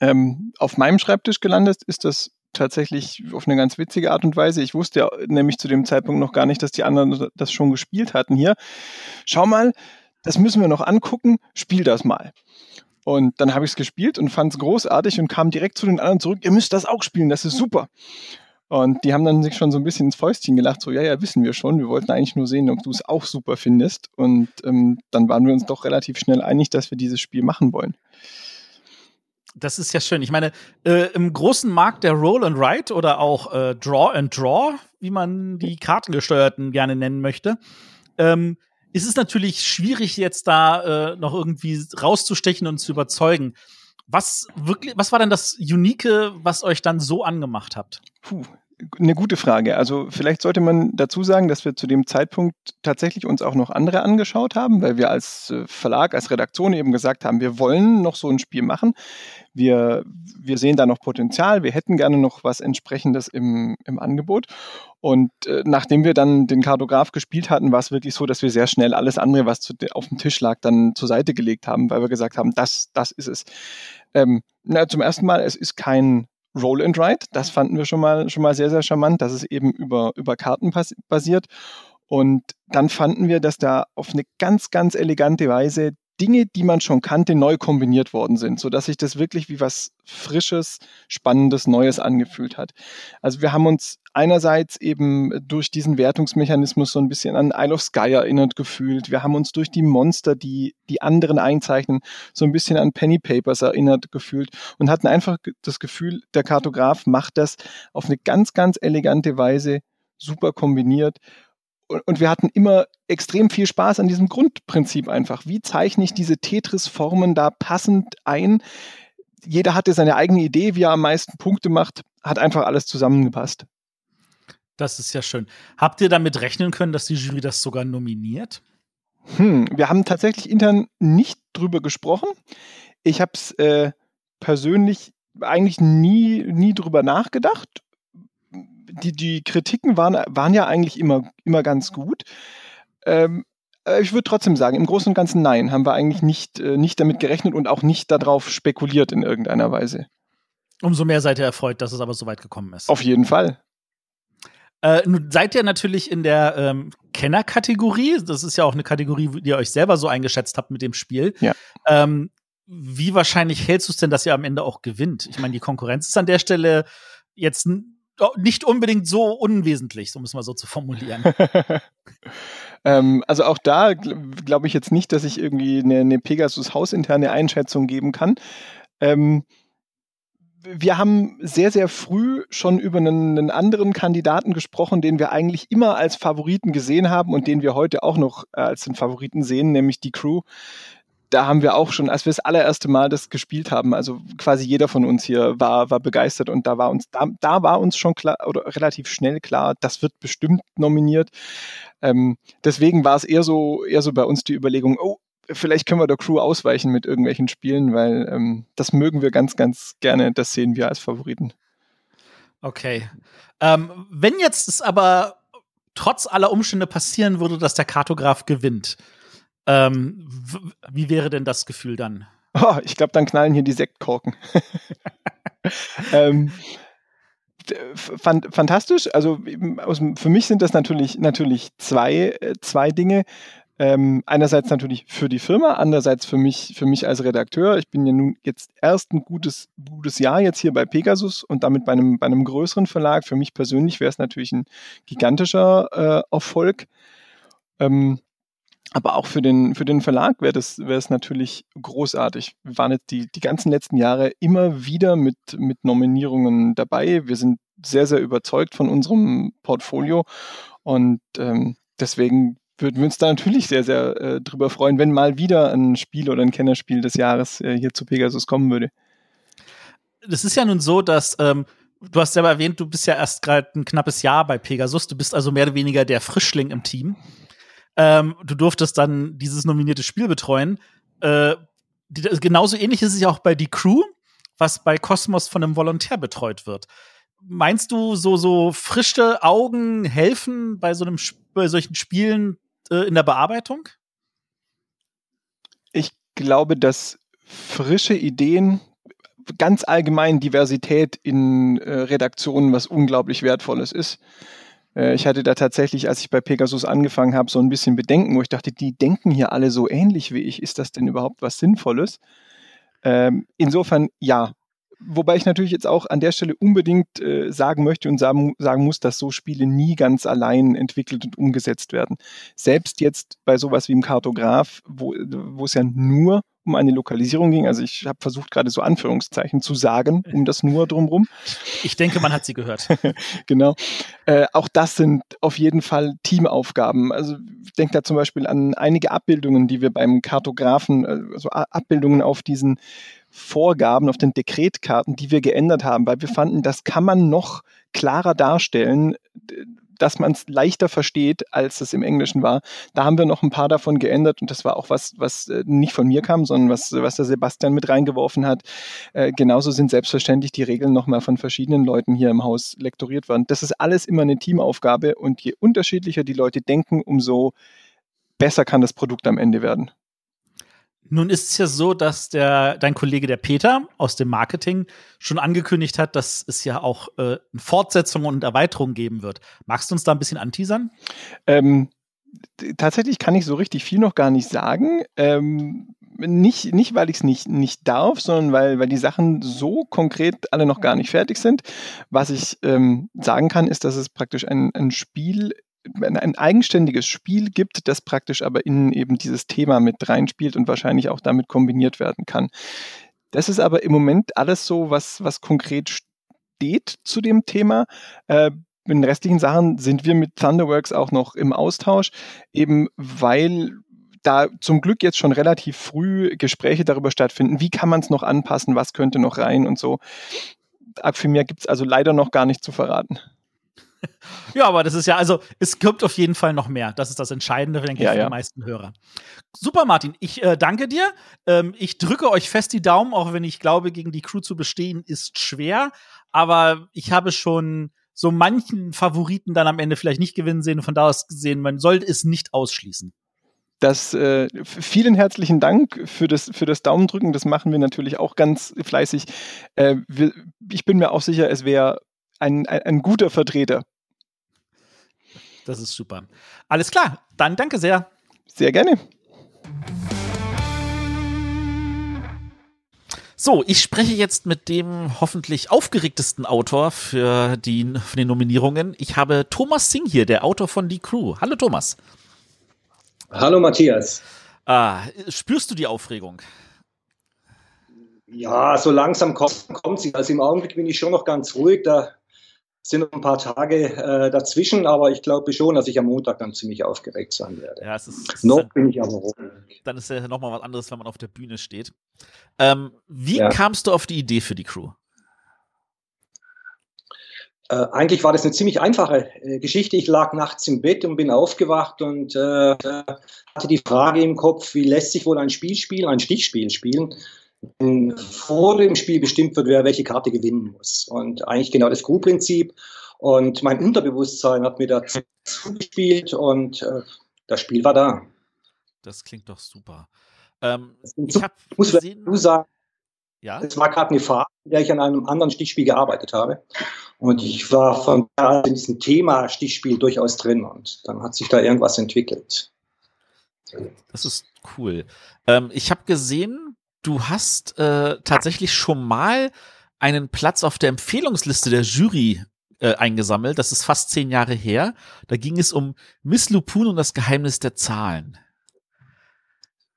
Ähm, auf meinem Schreibtisch gelandet ist das tatsächlich auf eine ganz witzige Art und Weise. Ich wusste ja nämlich zu dem Zeitpunkt noch gar nicht, dass die anderen das schon gespielt hatten hier. Schau mal, das müssen wir noch angucken, spiel das mal. Und dann habe ich es gespielt und fand es großartig und kam direkt zu den anderen zurück, ihr müsst das auch spielen, das ist super. Und die haben dann sich schon so ein bisschen ins Fäustchen gelacht, so, ja, ja, wissen wir schon, wir wollten eigentlich nur sehen, ob du es auch super findest. Und ähm, dann waren wir uns doch relativ schnell einig, dass wir dieses Spiel machen wollen. Das ist ja schön. Ich meine, äh, im großen Markt der Roll and Write oder auch äh, Draw and Draw, wie man die Kartengesteuerten gerne nennen möchte, ähm, ist es natürlich schwierig, jetzt da äh, noch irgendwie rauszustechen und zu überzeugen. Was wirklich, was war denn das Unique, was euch dann so angemacht habt? Puh, eine gute Frage. Also vielleicht sollte man dazu sagen, dass wir zu dem Zeitpunkt tatsächlich uns auch noch andere angeschaut haben, weil wir als äh, Verlag, als Redaktion eben gesagt haben, wir wollen noch so ein Spiel machen. Wir, wir sehen da noch Potenzial, wir hätten gerne noch was entsprechendes im, im Angebot. Und äh, nachdem wir dann den Kartograf gespielt hatten, war es wirklich so, dass wir sehr schnell alles andere, was zu, auf dem Tisch lag, dann zur Seite gelegt haben, weil wir gesagt haben, das, das ist es. Ähm, na, zum ersten Mal, es ist kein Roll and Write. Das fanden wir schon mal, schon mal sehr, sehr charmant, dass es eben über, über Karten basiert. Und dann fanden wir, dass da auf eine ganz, ganz elegante Weise Dinge, die man schon kannte, neu kombiniert worden sind, so dass sich das wirklich wie was Frisches, Spannendes, Neues angefühlt hat. Also wir haben uns einerseits eben durch diesen Wertungsmechanismus so ein bisschen an Isle of Sky erinnert gefühlt. Wir haben uns durch die Monster, die die anderen einzeichnen, so ein bisschen an Penny Papers erinnert gefühlt und hatten einfach das Gefühl, der Kartograf macht das auf eine ganz, ganz elegante Weise super kombiniert und wir hatten immer extrem viel Spaß an diesem Grundprinzip einfach. Wie zeichne ich diese Tetris-Formen da passend ein? Jeder hatte seine eigene Idee, wie er am meisten Punkte macht, hat einfach alles zusammengepasst. Das ist ja schön. Habt ihr damit rechnen können, dass die Jury das sogar nominiert? Hm, wir haben tatsächlich intern nicht drüber gesprochen. Ich habe es äh, persönlich eigentlich nie, nie drüber nachgedacht die, die Kritiken waren, waren ja eigentlich immer, immer ganz gut. Ähm, äh, ich würde trotzdem sagen, im Großen und Ganzen nein, haben wir eigentlich nicht, äh, nicht damit gerechnet und auch nicht darauf spekuliert in irgendeiner Weise. Umso mehr seid ihr erfreut, dass es aber so weit gekommen ist. Auf jeden Fall. Äh, nun seid ihr natürlich in der ähm, Kenner-Kategorie. Das ist ja auch eine Kategorie, die ihr euch selber so eingeschätzt habt mit dem Spiel. Ja. Ähm, wie wahrscheinlich hältst du es denn, dass ihr am Ende auch gewinnt? Ich meine, die Konkurrenz ist an der Stelle jetzt nicht unbedingt so unwesentlich, um es mal so zu formulieren. *laughs* ähm, also auch da glaube ich jetzt nicht, dass ich irgendwie eine, eine Pegasus hausinterne Einschätzung geben kann. Ähm, wir haben sehr, sehr früh schon über einen, einen, anderen Kandidaten gesprochen, den wir eigentlich immer als Favoriten gesehen haben und den wir heute auch noch als den Favoriten sehen, nämlich die Crew da haben wir auch schon, als wir das allererste Mal das gespielt haben, also quasi jeder von uns hier war, war begeistert und da war uns, da, da war uns schon klar oder relativ schnell klar, das wird bestimmt nominiert. Ähm, deswegen war es eher so, eher so bei uns die Überlegung, oh, vielleicht können wir der Crew ausweichen mit irgendwelchen Spielen, weil ähm, das mögen wir ganz, ganz gerne. Das sehen wir als Favoriten. Okay. Ähm, wenn jetzt es aber trotz aller Umstände passieren würde, dass der Kartograf gewinnt, ähm, wie wäre denn das Gefühl dann? Oh, ich glaube, dann knallen hier die Sektkorken. *laughs* ähm, fand, fantastisch. Also aus, für mich sind das natürlich, natürlich zwei, äh, zwei Dinge. Ähm, einerseits natürlich für die Firma, andererseits für mich, für mich als Redakteur. Ich bin ja nun jetzt erst ein gutes, gutes Jahr jetzt hier bei Pegasus und damit bei einem, bei einem größeren Verlag. Für mich persönlich wäre es natürlich ein gigantischer äh, Erfolg. Ähm, aber auch für den, für den Verlag wäre das wäre es natürlich großartig. Wir waren jetzt die, die ganzen letzten Jahre immer wieder mit, mit Nominierungen dabei. Wir sind sehr, sehr überzeugt von unserem Portfolio und ähm, deswegen würden wir uns da natürlich sehr, sehr äh, drüber freuen, wenn mal wieder ein Spiel oder ein Kennerspiel des Jahres äh, hier zu Pegasus kommen würde. Das ist ja nun so, dass ähm, du hast selber erwähnt, du bist ja erst gerade ein knappes Jahr bei Pegasus. Du bist also mehr oder weniger der Frischling im Team. Ähm, du durftest dann dieses nominierte Spiel betreuen. Äh, die, genauso ähnlich ist es ja auch bei Die Crew, was bei Cosmos von einem Volontär betreut wird. Meinst du, so, so frische Augen helfen bei, so einem, bei solchen Spielen äh, in der Bearbeitung? Ich glaube, dass frische Ideen, ganz allgemein Diversität in äh, Redaktionen was unglaublich Wertvolles ist. Äh, ich hatte da tatsächlich, als ich bei Pegasus angefangen habe, so ein bisschen Bedenken, wo ich dachte, die denken hier alle so ähnlich wie ich. Ist das denn überhaupt was Sinnvolles? Ähm, insofern ja, Wobei ich natürlich jetzt auch an der Stelle unbedingt äh, sagen möchte und sagen, sagen muss, dass so Spiele nie ganz allein entwickelt und umgesetzt werden. Selbst jetzt bei sowas wie im Kartograf, wo es ja nur um eine Lokalisierung ging. Also ich habe versucht, gerade so Anführungszeichen zu sagen, um das nur drumrum. Ich denke, man hat sie gehört. *laughs* genau. Äh, auch das sind auf jeden Fall Teamaufgaben. Also ich denke da zum Beispiel an einige Abbildungen, die wir beim Kartografen, also Abbildungen auf diesen Vorgaben, auf den Dekretkarten, die wir geändert haben, weil wir fanden, das kann man noch klarer darstellen, dass man es leichter versteht, als es im Englischen war. Da haben wir noch ein paar davon geändert und das war auch was, was äh, nicht von mir kam, sondern was, was der Sebastian mit reingeworfen hat. Äh, genauso sind selbstverständlich die Regeln nochmal von verschiedenen Leuten hier im Haus lektoriert worden. Das ist alles immer eine Teamaufgabe und je unterschiedlicher die Leute denken, umso besser kann das Produkt am Ende werden. Nun ist es ja so, dass der, dein Kollege der Peter aus dem Marketing schon angekündigt hat, dass es ja auch äh, eine Fortsetzung und Erweiterung geben wird. Magst du uns da ein bisschen anteasern? Ähm, tatsächlich kann ich so richtig viel noch gar nicht sagen. Ähm, nicht, nicht, weil ich es nicht, nicht darf, sondern weil, weil die Sachen so konkret alle noch gar nicht fertig sind. Was ich ähm, sagen kann, ist, dass es praktisch ein, ein Spiel ein eigenständiges Spiel gibt, das praktisch aber in eben dieses Thema mit reinspielt und wahrscheinlich auch damit kombiniert werden kann. Das ist aber im Moment alles so, was, was konkret steht zu dem Thema. Äh, in den restlichen Sachen sind wir mit Thunderworks auch noch im Austausch, eben weil da zum Glück jetzt schon relativ früh Gespräche darüber stattfinden, wie kann man es noch anpassen, was könnte noch rein und so. Für mehr gibt es also leider noch gar nicht zu verraten. Ja, aber das ist ja, also es kommt auf jeden Fall noch mehr. Das ist das Entscheidende, denke ich, ja, für ja. die meisten Hörer. Super, Martin. Ich äh, danke dir. Ähm, ich drücke euch fest die Daumen, auch wenn ich glaube, gegen die Crew zu bestehen ist schwer. Aber ich habe schon so manchen Favoriten dann am Ende vielleicht nicht gewinnen sehen. Von da aus gesehen, man sollte es nicht ausschließen. Das, äh, vielen herzlichen Dank für das, für das Daumendrücken. Das machen wir natürlich auch ganz fleißig. Äh, wir, ich bin mir auch sicher, es wäre ein, ein, ein guter Vertreter das ist super. Alles klar, dann danke sehr. Sehr gerne. So, ich spreche jetzt mit dem hoffentlich aufgeregtesten Autor für die, für die Nominierungen. Ich habe Thomas Singh hier, der Autor von Die Crew. Hallo Thomas. Hallo Matthias. Ah, spürst du die Aufregung? Ja, so langsam kommt, kommt sie. Also im Augenblick bin ich schon noch ganz ruhig. Da sind noch ein paar Tage äh, dazwischen, aber ich glaube schon, dass ich am Montag dann ziemlich aufgeregt sein werde. Ja, es ist, es noch dann, bin ich aber ruhig. Dann ist ja nochmal was anderes, wenn man auf der Bühne steht. Ähm, wie ja. kamst du auf die Idee für die Crew? Äh, eigentlich war das eine ziemlich einfache äh, Geschichte. Ich lag nachts im Bett und bin aufgewacht und äh, hatte die Frage im Kopf, wie lässt sich wohl ein Spiel spielen, ein Stichspiel spielen, vor dem Spiel bestimmt wird, wer welche Karte gewinnen muss. Und eigentlich genau das Grundprinzip. Und mein Unterbewusstsein hat mir dazu gespielt und äh, das Spiel war da. Das klingt doch super. Ähm, ich hab muss gesehen, du sagen, ja? es war gerade eine Phase, in der ich an einem anderen Stichspiel gearbeitet habe. Und ich war von da in diesem Thema Stichspiel durchaus drin und dann hat sich da irgendwas entwickelt. Das ist cool. Ähm, ich habe gesehen, du hast äh, tatsächlich schon mal einen Platz auf der Empfehlungsliste der Jury äh, eingesammelt. Das ist fast zehn Jahre her. Da ging es um Miss Lupun und das Geheimnis der Zahlen.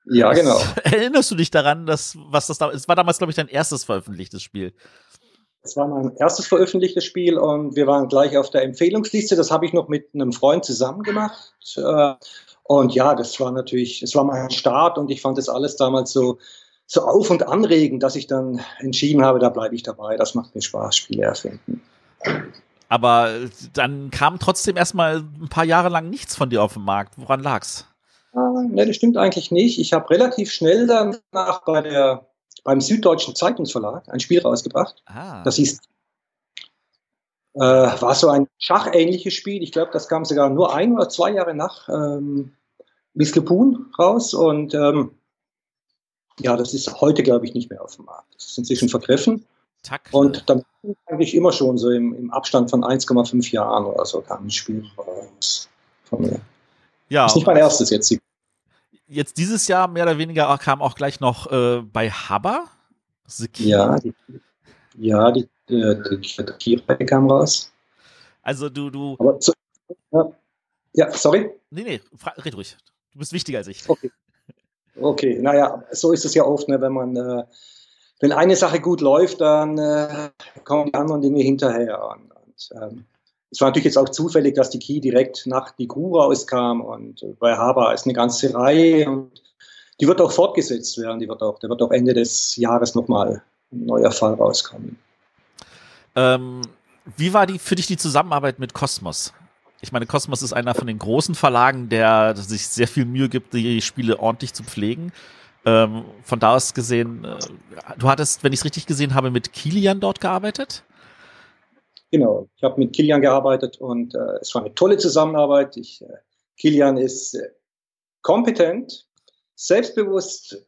Ja, genau. *laughs* Erinnerst du dich daran, dass was das da? Es war damals, glaube ich, dein erstes veröffentlichtes Spiel. Es war mein erstes veröffentlichtes Spiel und wir waren gleich auf der Empfehlungsliste. Das habe ich noch mit einem Freund zusammen gemacht. Äh, und ja, das war natürlich, es war mein Start und ich fand das alles damals so so auf- und anregend, dass ich dann entschieden habe, da bleibe ich dabei. Das macht mir Spaß, Spiele erfinden. Aber dann kam trotzdem erstmal ein paar Jahre lang nichts von dir auf den Markt. Woran lag's? Ah, ne, das stimmt eigentlich nicht. Ich habe relativ schnell danach bei der, beim Süddeutschen Zeitungsverlag ein Spiel rausgebracht. Ah. Das hieß, äh, war so ein schachähnliches Spiel. Ich glaube, das kam sogar nur ein oder zwei Jahre nach ähm, Wisklepun raus. Und ähm, ja, das ist heute, glaube ich, nicht mehr auf dem Markt. Das ist inzwischen vergriffen. Takte. Und dann eigentlich immer schon so im, im Abstand von 1,5 Jahren oder so kam ein Spiel raus von mir. Ja. Das ist nicht mein erstes jetzt. Jetzt dieses Jahr mehr oder weniger kam auch gleich noch äh, bei Haber Ja, die, ja, die, äh, die, die kam raus. Also du, du. Aber zu, ja, ja, sorry? Nee, nee, red ruhig. Du bist wichtiger als ich. Okay. Okay, naja, so ist es ja oft, ne, wenn man, äh, wenn eine Sache gut läuft, dann äh, kommen die anderen Dinge hinterher. Und, und ähm, es war natürlich jetzt auch zufällig, dass die Key direkt nach die Crew rauskam und bei Haber ist eine ganze Reihe und die wird auch fortgesetzt werden. Die wird auch, der wird auch Ende des Jahres nochmal ein neuer Fall rauskommen. Ähm, wie war die für dich die Zusammenarbeit mit Cosmos? Ich meine, Cosmos ist einer von den großen Verlagen, der sich sehr viel Mühe gibt, die Spiele ordentlich zu pflegen. Ähm, von da aus gesehen, äh, du hattest, wenn ich es richtig gesehen habe, mit Kilian dort gearbeitet? Genau, ich habe mit Kilian gearbeitet und äh, es war eine tolle Zusammenarbeit. Ich, äh, Kilian ist äh, kompetent, selbstbewusst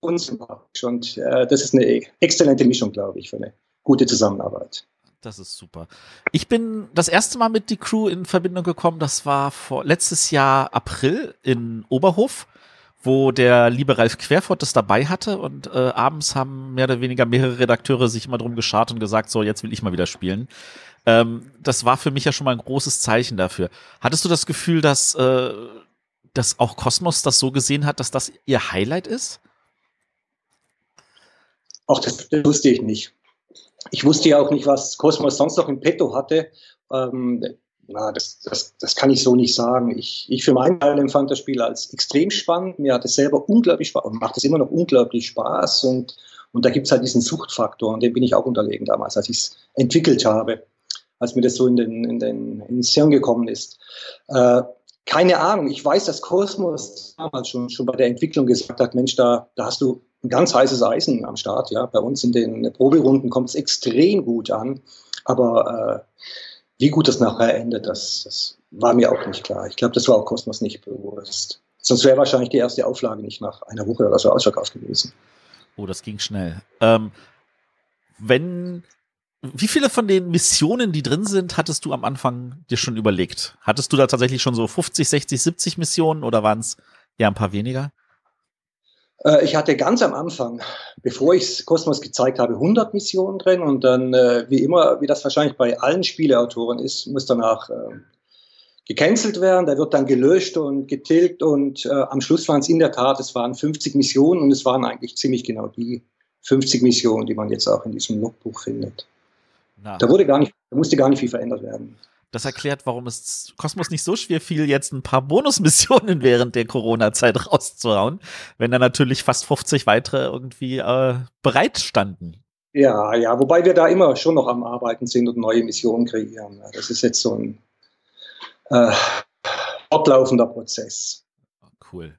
und sympathisch und äh, das ist eine exzellente Mischung, glaube ich, für eine gute Zusammenarbeit. Das ist super. Ich bin das erste Mal mit die Crew in Verbindung gekommen. Das war vor letztes Jahr April in Oberhof, wo der liebe Ralf Querfurt das dabei hatte und äh, abends haben mehr oder weniger mehrere Redakteure sich immer drum geschart und gesagt, so jetzt will ich mal wieder spielen. Ähm, das war für mich ja schon mal ein großes Zeichen dafür. Hattest du das Gefühl, dass, äh, dass auch Kosmos das so gesehen hat, dass das ihr Highlight ist? Auch das wusste ich nicht ich wusste ja auch nicht, was Cosmos sonst noch im Petto hatte. Ähm, na, das, das, das kann ich so nicht sagen. Ich, ich für meinen Teil empfand das Spiel als extrem spannend. Mir hat es selber unglaublich Spaß und macht es immer noch unglaublich Spaß. Und, und da gibt es halt diesen Suchtfaktor und den bin ich auch unterlegen damals, als ich es entwickelt habe, als mir das so in den, in den, ins Hirn gekommen ist. Äh, keine Ahnung, ich weiß, dass Cosmos damals schon, schon bei der Entwicklung gesagt hat, Mensch, da, da hast du ganz heißes Eisen am Start. Ja, bei uns in den Proberunden kommt es extrem gut an, aber äh, wie gut das nachher endet, das, das war mir auch nicht klar. Ich glaube, das war auch Kosmos nicht bewusst. Sonst wäre wahrscheinlich die erste Auflage nicht nach einer Woche oder so ausverkauft gewesen. Oh, das ging schnell. Ähm, wenn wie viele von den Missionen, die drin sind, hattest du am Anfang dir schon überlegt? Hattest du da tatsächlich schon so 50, 60, 70 Missionen oder waren es eher ein paar weniger? Äh, ich hatte ganz am Anfang, bevor ich Kosmos gezeigt habe, 100 Missionen drin und dann, äh, wie immer, wie das wahrscheinlich bei allen Spieleautoren ist, muss danach äh, gecancelt werden. Der wird dann gelöscht und getilgt und äh, am Schluss waren es in der Tat, es waren 50 Missionen und es waren eigentlich ziemlich genau die 50 Missionen, die man jetzt auch in diesem Logbuch findet. Na. Da wurde gar nicht, da musste gar nicht viel verändert werden. Das erklärt, warum es Kosmos nicht so schwer fiel, jetzt ein paar Bonusmissionen *laughs* während der Corona-Zeit rauszuhauen, wenn da natürlich fast 50 weitere irgendwie äh, bereit standen. Ja, ja, wobei wir da immer schon noch am Arbeiten sind und neue Missionen kreieren. Das ist jetzt so ein äh, fortlaufender Prozess. Cool.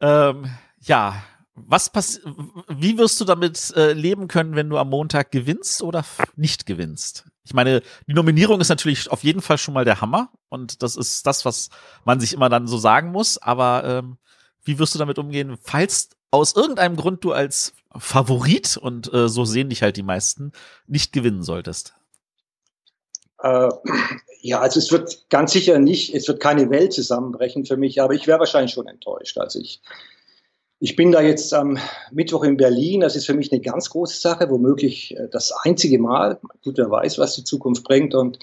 Ähm, ja, was pass wie wirst du damit äh, leben können, wenn du am Montag gewinnst oder nicht gewinnst? Ich meine, die Nominierung ist natürlich auf jeden Fall schon mal der Hammer und das ist das, was man sich immer dann so sagen muss. Aber ähm, wie wirst du damit umgehen, falls aus irgendeinem Grund du als Favorit und äh, so sehen dich halt die meisten nicht gewinnen solltest? Äh, ja, also es wird ganz sicher nicht, es wird keine Welt zusammenbrechen für mich, aber ich wäre wahrscheinlich schon enttäuscht. Also ich ich bin da jetzt am Mittwoch in Berlin. Das ist für mich eine ganz große Sache, womöglich äh, das einzige Mal. Gut, wer weiß, was die Zukunft bringt. Und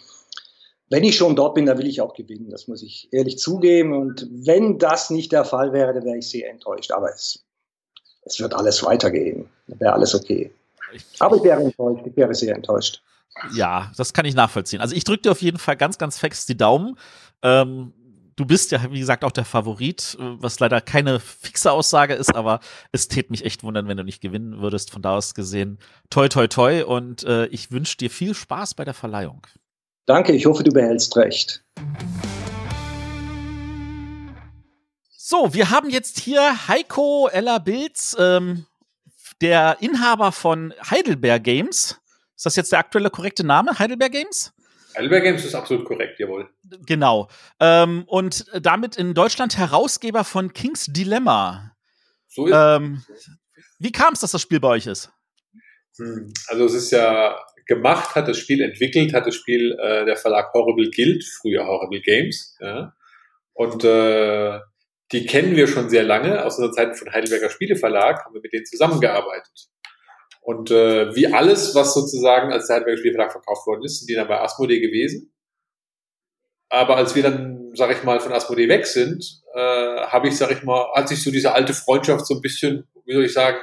wenn ich schon dort bin, dann will ich auch gewinnen. Das muss ich ehrlich zugeben. Und wenn das nicht der Fall wäre, dann wäre ich sehr enttäuscht. Aber es, es wird alles weitergehen. Dann wäre alles okay. Aber ich wäre enttäuscht. Ich wäre sehr enttäuscht. Ja, das kann ich nachvollziehen. Also ich drücke dir auf jeden Fall ganz, ganz fest die Daumen. Ähm, du bist ja, wie gesagt, auch der Favorit, äh, was leider keine fixe Aussage ist, aber es tät mich echt wundern, wenn du nicht gewinnen würdest. Von da aus gesehen, toi, toi, toi. Und äh, ich wünsche dir viel Spaß bei der Verleihung. Danke, ich hoffe, du behältst recht. So, wir haben jetzt hier Heiko Ella Bilz, ähm, der Inhaber von Heidelberg Games. Ist das jetzt der aktuelle korrekte Name, Heidelberg Games? Heidelberg Games ist absolut korrekt, jawohl. Genau. Ähm, und damit in Deutschland Herausgeber von King's Dilemma. So ist ähm, Wie kam es, dass das Spiel bei euch ist? Hm, also es ist ja gemacht, hat das Spiel entwickelt, hat das Spiel äh, der Verlag Horrible Guild, früher Horrible Games. Ja. Und äh, die kennen wir schon sehr lange. Aus unserer Zeit von Heidelberger Spieleverlag haben wir mit denen zusammengearbeitet. Und äh, wie alles, was sozusagen als der Heidelberger Spielverlag verkauft worden ist, sind die dann bei Asmodee gewesen. Aber als wir dann, sag ich mal, von Asmodee weg sind, äh, habe ich, sag ich mal, hat sich so diese alte Freundschaft so ein bisschen, wie soll ich sagen,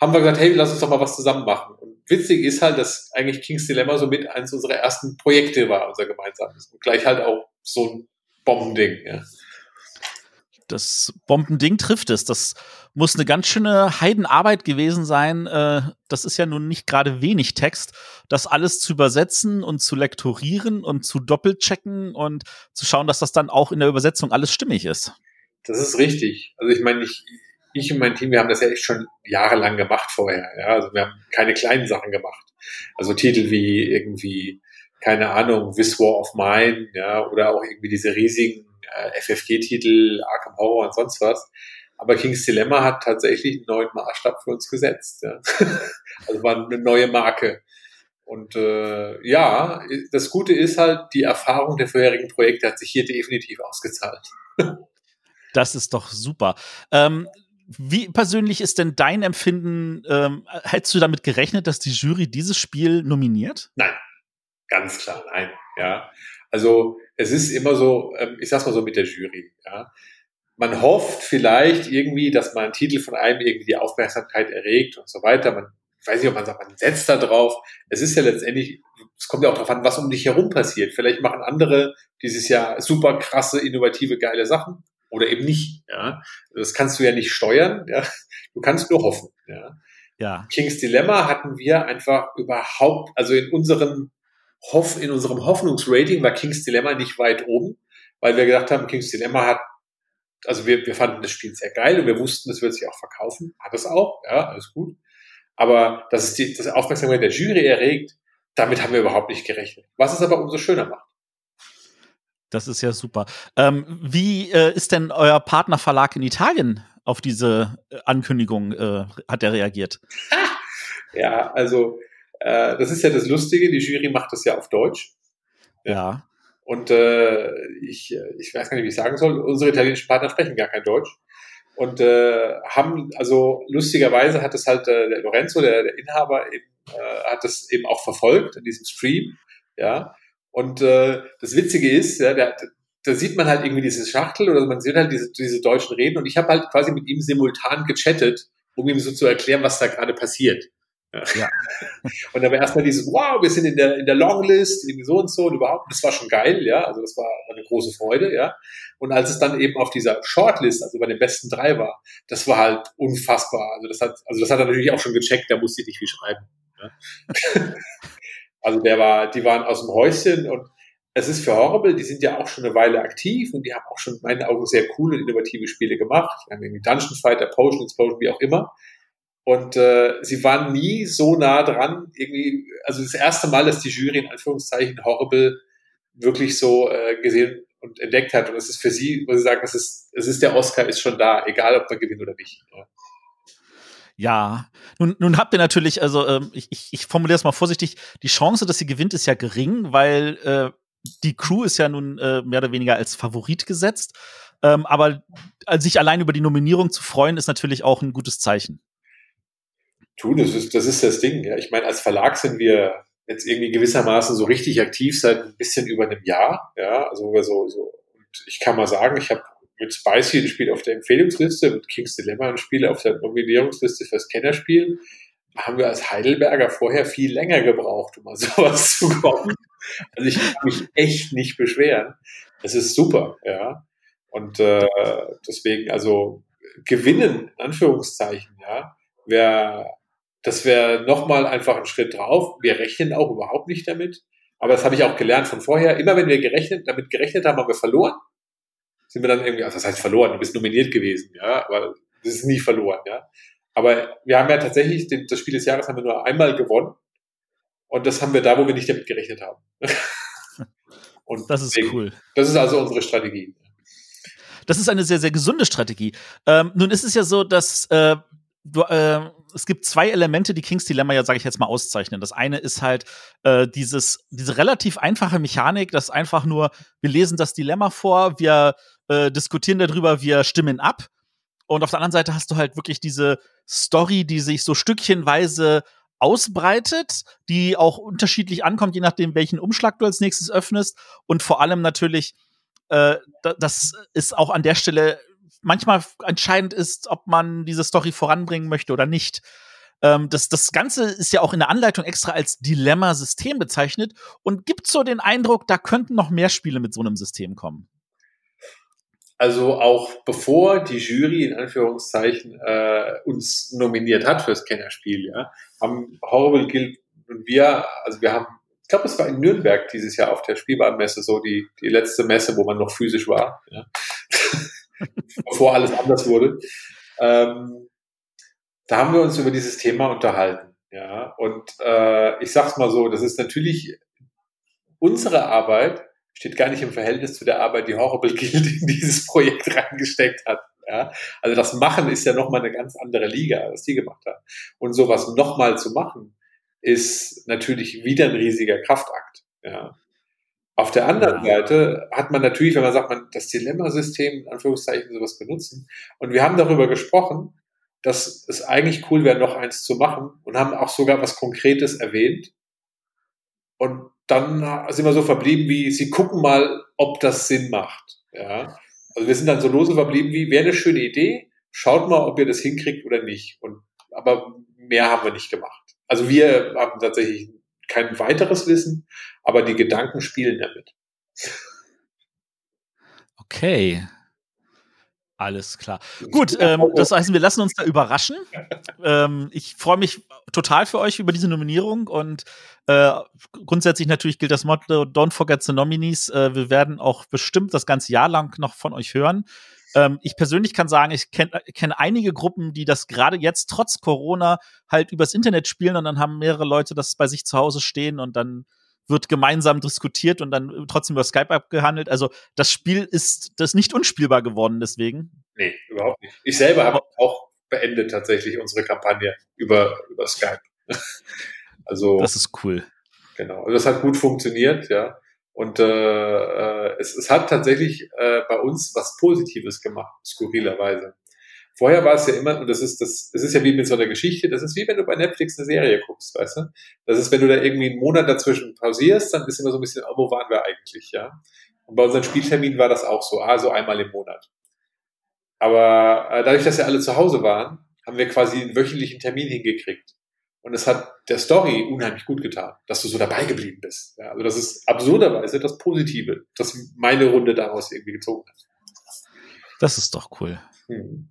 haben wir gesagt, hey, lass uns doch mal was zusammen machen. Und witzig ist halt, dass eigentlich King's Dilemma so mit eines unserer ersten Projekte war, unser gemeinsames. Und gleich halt auch so ein Bombending, ja. Das Bombending trifft es. Das muss eine ganz schöne Heidenarbeit gewesen sein. Äh, das ist ja nun nicht gerade wenig Text, das alles zu übersetzen und zu lektorieren und zu doppelchecken und zu schauen, dass das dann auch in der Übersetzung alles stimmig ist. Das ist richtig. Also ich meine, ich, ich und mein Team, wir haben das ja echt schon jahrelang gemacht vorher. Ja? Also wir haben keine kleinen Sachen gemacht. Also Titel wie irgendwie, keine Ahnung, This War of Mine, ja, oder auch irgendwie diese riesigen äh, FFG-Titel, Arkham Horror und sonst was. Aber King's Dilemma hat tatsächlich einen neuen Maßstab für uns gesetzt. Ja. *laughs* also war eine neue Marke. Und äh, ja, das Gute ist halt, die Erfahrung der vorherigen Projekte hat sich hier definitiv ausgezahlt. *laughs* das ist doch super. Ähm, wie persönlich ist denn dein Empfinden? Ähm, hättest du damit gerechnet, dass die Jury dieses Spiel nominiert? Nein, ganz klar, nein. Ja, also es ist immer so, ähm, ich sag's mal so mit der Jury. Ja, man hofft vielleicht irgendwie, dass man einen Titel von einem irgendwie die Aufmerksamkeit erregt und so weiter. Man ich weiß nicht, ob man sagt, man setzt da drauf. Es ist ja letztendlich, es kommt ja auch darauf an, was um dich herum passiert. Vielleicht machen andere dieses Jahr super krasse, innovative, geile Sachen oder eben nicht. Ja, das kannst du ja nicht steuern. Ja, du kannst nur hoffen. Ja. ja. Kings Dilemma hatten wir einfach überhaupt, also in unserem Hoff, in unserem Hoffnungsrating war Kings Dilemma nicht weit oben, weil wir gedacht haben, Kings Dilemma hat, also wir, wir fanden das Spiel sehr geil und wir wussten, es wird sich auch verkaufen. Hat es auch, ja, alles gut. Aber dass es die, das Aufmerksamkeit der Jury erregt, damit haben wir überhaupt nicht gerechnet. Was es aber umso schöner macht. Das ist ja super. Ähm, wie äh, ist denn euer Partnerverlag in Italien auf diese äh, Ankündigung? Äh, hat er reagiert? *laughs* ja, also äh, das ist ja das Lustige. Die Jury macht das ja auf Deutsch. Ja. Und äh, ich, ich weiß gar nicht, wie ich sagen soll. Unsere italienischen Partner sprechen gar kein Deutsch und äh, haben, also lustigerweise hat es halt äh, der Lorenzo, der, der Inhaber, eben, äh, hat das eben auch verfolgt in diesem Stream, ja, und äh, das Witzige ist, ja, der, da sieht man halt irgendwie diese Schachtel oder man sieht halt diese, diese deutschen Reden und ich habe halt quasi mit ihm simultan gechattet, um ihm so zu erklären, was da gerade passiert. Ja. *laughs* und dann war erstmal dieses, wow, wir sind in der, in der Longlist, irgendwie so und so und überhaupt, das war schon geil, ja, also das war eine große Freude, ja. Und als es dann eben auf dieser Shortlist, also bei den besten drei war, das war halt unfassbar. Also das hat, also das hat er natürlich auch schon gecheckt, da musste ich nicht viel schreiben. Ja. *laughs* Also der war, die waren aus dem Häuschen und es ist für Horrible, die sind ja auch schon eine Weile aktiv und die haben auch schon in meinen Augen sehr coole und innovative Spiele gemacht. Die haben irgendwie Dungeon Fighter, Potion Explosion, wie auch immer. Und äh, sie waren nie so nah dran, irgendwie, also das erste Mal, dass die Jury in Anführungszeichen Horrible wirklich so äh, gesehen und entdeckt hat. Und es ist für sie, muss ich sagen, es ist, es ist der Oscar ist schon da, egal ob man gewinnt oder nicht. Ja. Ja, nun, nun habt ihr natürlich, also ähm, ich, ich, formuliere es mal vorsichtig, die Chance, dass sie gewinnt, ist ja gering, weil äh, die Crew ist ja nun äh, mehr oder weniger als Favorit gesetzt. Ähm, aber also sich allein über die Nominierung zu freuen, ist natürlich auch ein gutes Zeichen. Tu, das ist, das ist das Ding. Ja. Ich meine, als Verlag sind wir jetzt irgendwie gewissermaßen so richtig aktiv seit ein bisschen über einem Jahr. Ja, also so, so. Und ich kann mal sagen, ich habe mit Spicy ein Spiel auf der Empfehlungsliste, mit King's Dilemma ein Spiel auf der Nominierungsliste fürs Kennerspiel. Haben wir als Heidelberger vorher viel länger gebraucht, um mal *laughs* sowas zu kommen. Also ich kann mich echt nicht beschweren. Es ist super, ja. Und äh, deswegen, also gewinnen, in Anführungszeichen, ja, wäre, das wäre nochmal einfach ein Schritt drauf. Wir rechnen auch überhaupt nicht damit. Aber das habe ich auch gelernt von vorher. Immer wenn wir gerechnet, damit gerechnet haben, haben wir verloren sind wir dann irgendwie, also das heißt verloren, du bist nominiert gewesen, ja, aber das ist nie verloren, ja. Aber wir haben ja tatsächlich, den, das Spiel des Jahres haben wir nur einmal gewonnen und das haben wir da, wo wir nicht damit gerechnet haben. *laughs* und das ist deswegen, cool. Das ist also unsere Strategie. Das ist eine sehr, sehr gesunde Strategie. Ähm, nun ist es ja so, dass äh, du, äh, es gibt zwei Elemente, die Kings Dilemma ja, sage ich jetzt mal, auszeichnen. Das eine ist halt äh, dieses, diese relativ einfache Mechanik, dass einfach nur, wir lesen das Dilemma vor, wir äh, diskutieren darüber, wir stimmen ab. Und auf der anderen Seite hast du halt wirklich diese Story, die sich so stückchenweise ausbreitet, die auch unterschiedlich ankommt, je nachdem, welchen Umschlag du als nächstes öffnest. Und vor allem natürlich, äh, das ist auch an der Stelle manchmal entscheidend ist, ob man diese Story voranbringen möchte oder nicht. Ähm, das, das Ganze ist ja auch in der Anleitung extra als Dilemma-System bezeichnet und gibt so den Eindruck, da könnten noch mehr Spiele mit so einem System kommen. Also auch bevor die Jury in Anführungszeichen äh, uns nominiert hat fürs Kennerspiel, ja, haben Horrible Guild und wir, also wir haben, ich glaube, es war in Nürnberg dieses Jahr auf der Spielwarenmesse, so die, die letzte Messe, wo man noch physisch war, ja. *laughs* bevor alles anders wurde. Ähm, da haben wir uns über dieses Thema unterhalten. Ja, und äh, ich sag's mal so, das ist natürlich unsere Arbeit, steht gar nicht im Verhältnis zu der Arbeit, die Horrible Guild in dieses Projekt reingesteckt hat. Ja? Also das Machen ist ja nochmal eine ganz andere Liga, was die gemacht haben. Und sowas nochmal zu machen, ist natürlich wieder ein riesiger Kraftakt. Ja? Auf der anderen Seite hat man natürlich, wenn man sagt, man das Dilemma-System in Anführungszeichen sowas benutzen. Und wir haben darüber gesprochen, dass es eigentlich cool wäre, noch eins zu machen und haben auch sogar was Konkretes erwähnt. Und dann sind wir so verblieben wie, sie gucken mal, ob das Sinn macht. Ja. Also wir sind dann so lose verblieben wie, wäre eine schöne Idee, schaut mal, ob ihr das hinkriegt oder nicht. Und, aber mehr haben wir nicht gemacht. Also wir haben tatsächlich kein weiteres Wissen, aber die Gedanken spielen damit. Okay. Alles klar. Gut, ähm, das heißt, wir lassen uns da überraschen. *laughs* Ähm, ich freue mich total für euch über diese Nominierung und äh, grundsätzlich natürlich gilt das Motto Don't forget the nominees. Äh, wir werden auch bestimmt das ganze Jahr lang noch von euch hören. Ähm, ich persönlich kann sagen, ich kenne kenn einige Gruppen, die das gerade jetzt trotz Corona halt übers Internet spielen und dann haben mehrere Leute das bei sich zu Hause stehen und dann wird gemeinsam diskutiert und dann trotzdem über Skype abgehandelt. Also das Spiel ist das ist nicht unspielbar geworden deswegen. Nee, überhaupt nicht. Ich selber habe auch beendet tatsächlich unsere Kampagne über, über Skype. *laughs* also Das ist cool. Genau. Also das hat gut funktioniert, ja. Und äh, äh, es, es hat tatsächlich äh, bei uns was Positives gemacht, skurrilerweise. Vorher war es ja immer, und das ist das, das ist ja wie mit so einer Geschichte, das ist wie wenn du bei Netflix eine Serie guckst, weißt du? Das ist, wenn du da irgendwie einen Monat dazwischen pausierst, dann ist immer so ein bisschen, oh, wo waren wir eigentlich, ja? Und bei unseren Spielterminen war das auch so, also einmal im Monat. Aber äh, dadurch, dass ja alle zu Hause waren, haben wir quasi einen wöchentlichen Termin hingekriegt. Und es hat der Story unheimlich gut getan, dass du so dabei geblieben bist. Ja, also das ist absurderweise das Positive, das meine Runde daraus irgendwie gezogen hat. Das ist doch cool. Hm.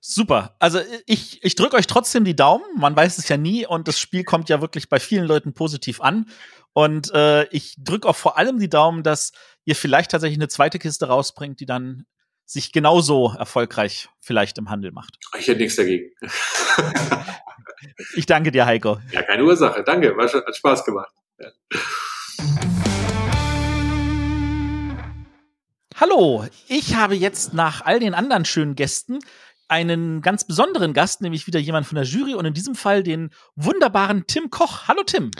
Super. Also ich, ich drücke euch trotzdem die Daumen. Man weiß es ja nie und das Spiel kommt ja wirklich bei vielen Leuten positiv an. Und äh, ich drücke auch vor allem die Daumen, dass ihr vielleicht tatsächlich eine zweite Kiste rausbringt, die dann sich genauso erfolgreich vielleicht im Handel macht. Ich hätte nichts dagegen. ich danke dir, Heiko. Ja, keine Ursache. Danke. War schon, hat Spaß gemacht. Ja. Hallo, ich habe jetzt nach all den anderen schönen Gästen einen ganz besonderen Gast, nämlich wieder jemand von der Jury und in diesem Fall den wunderbaren Tim Koch. Hallo Tim.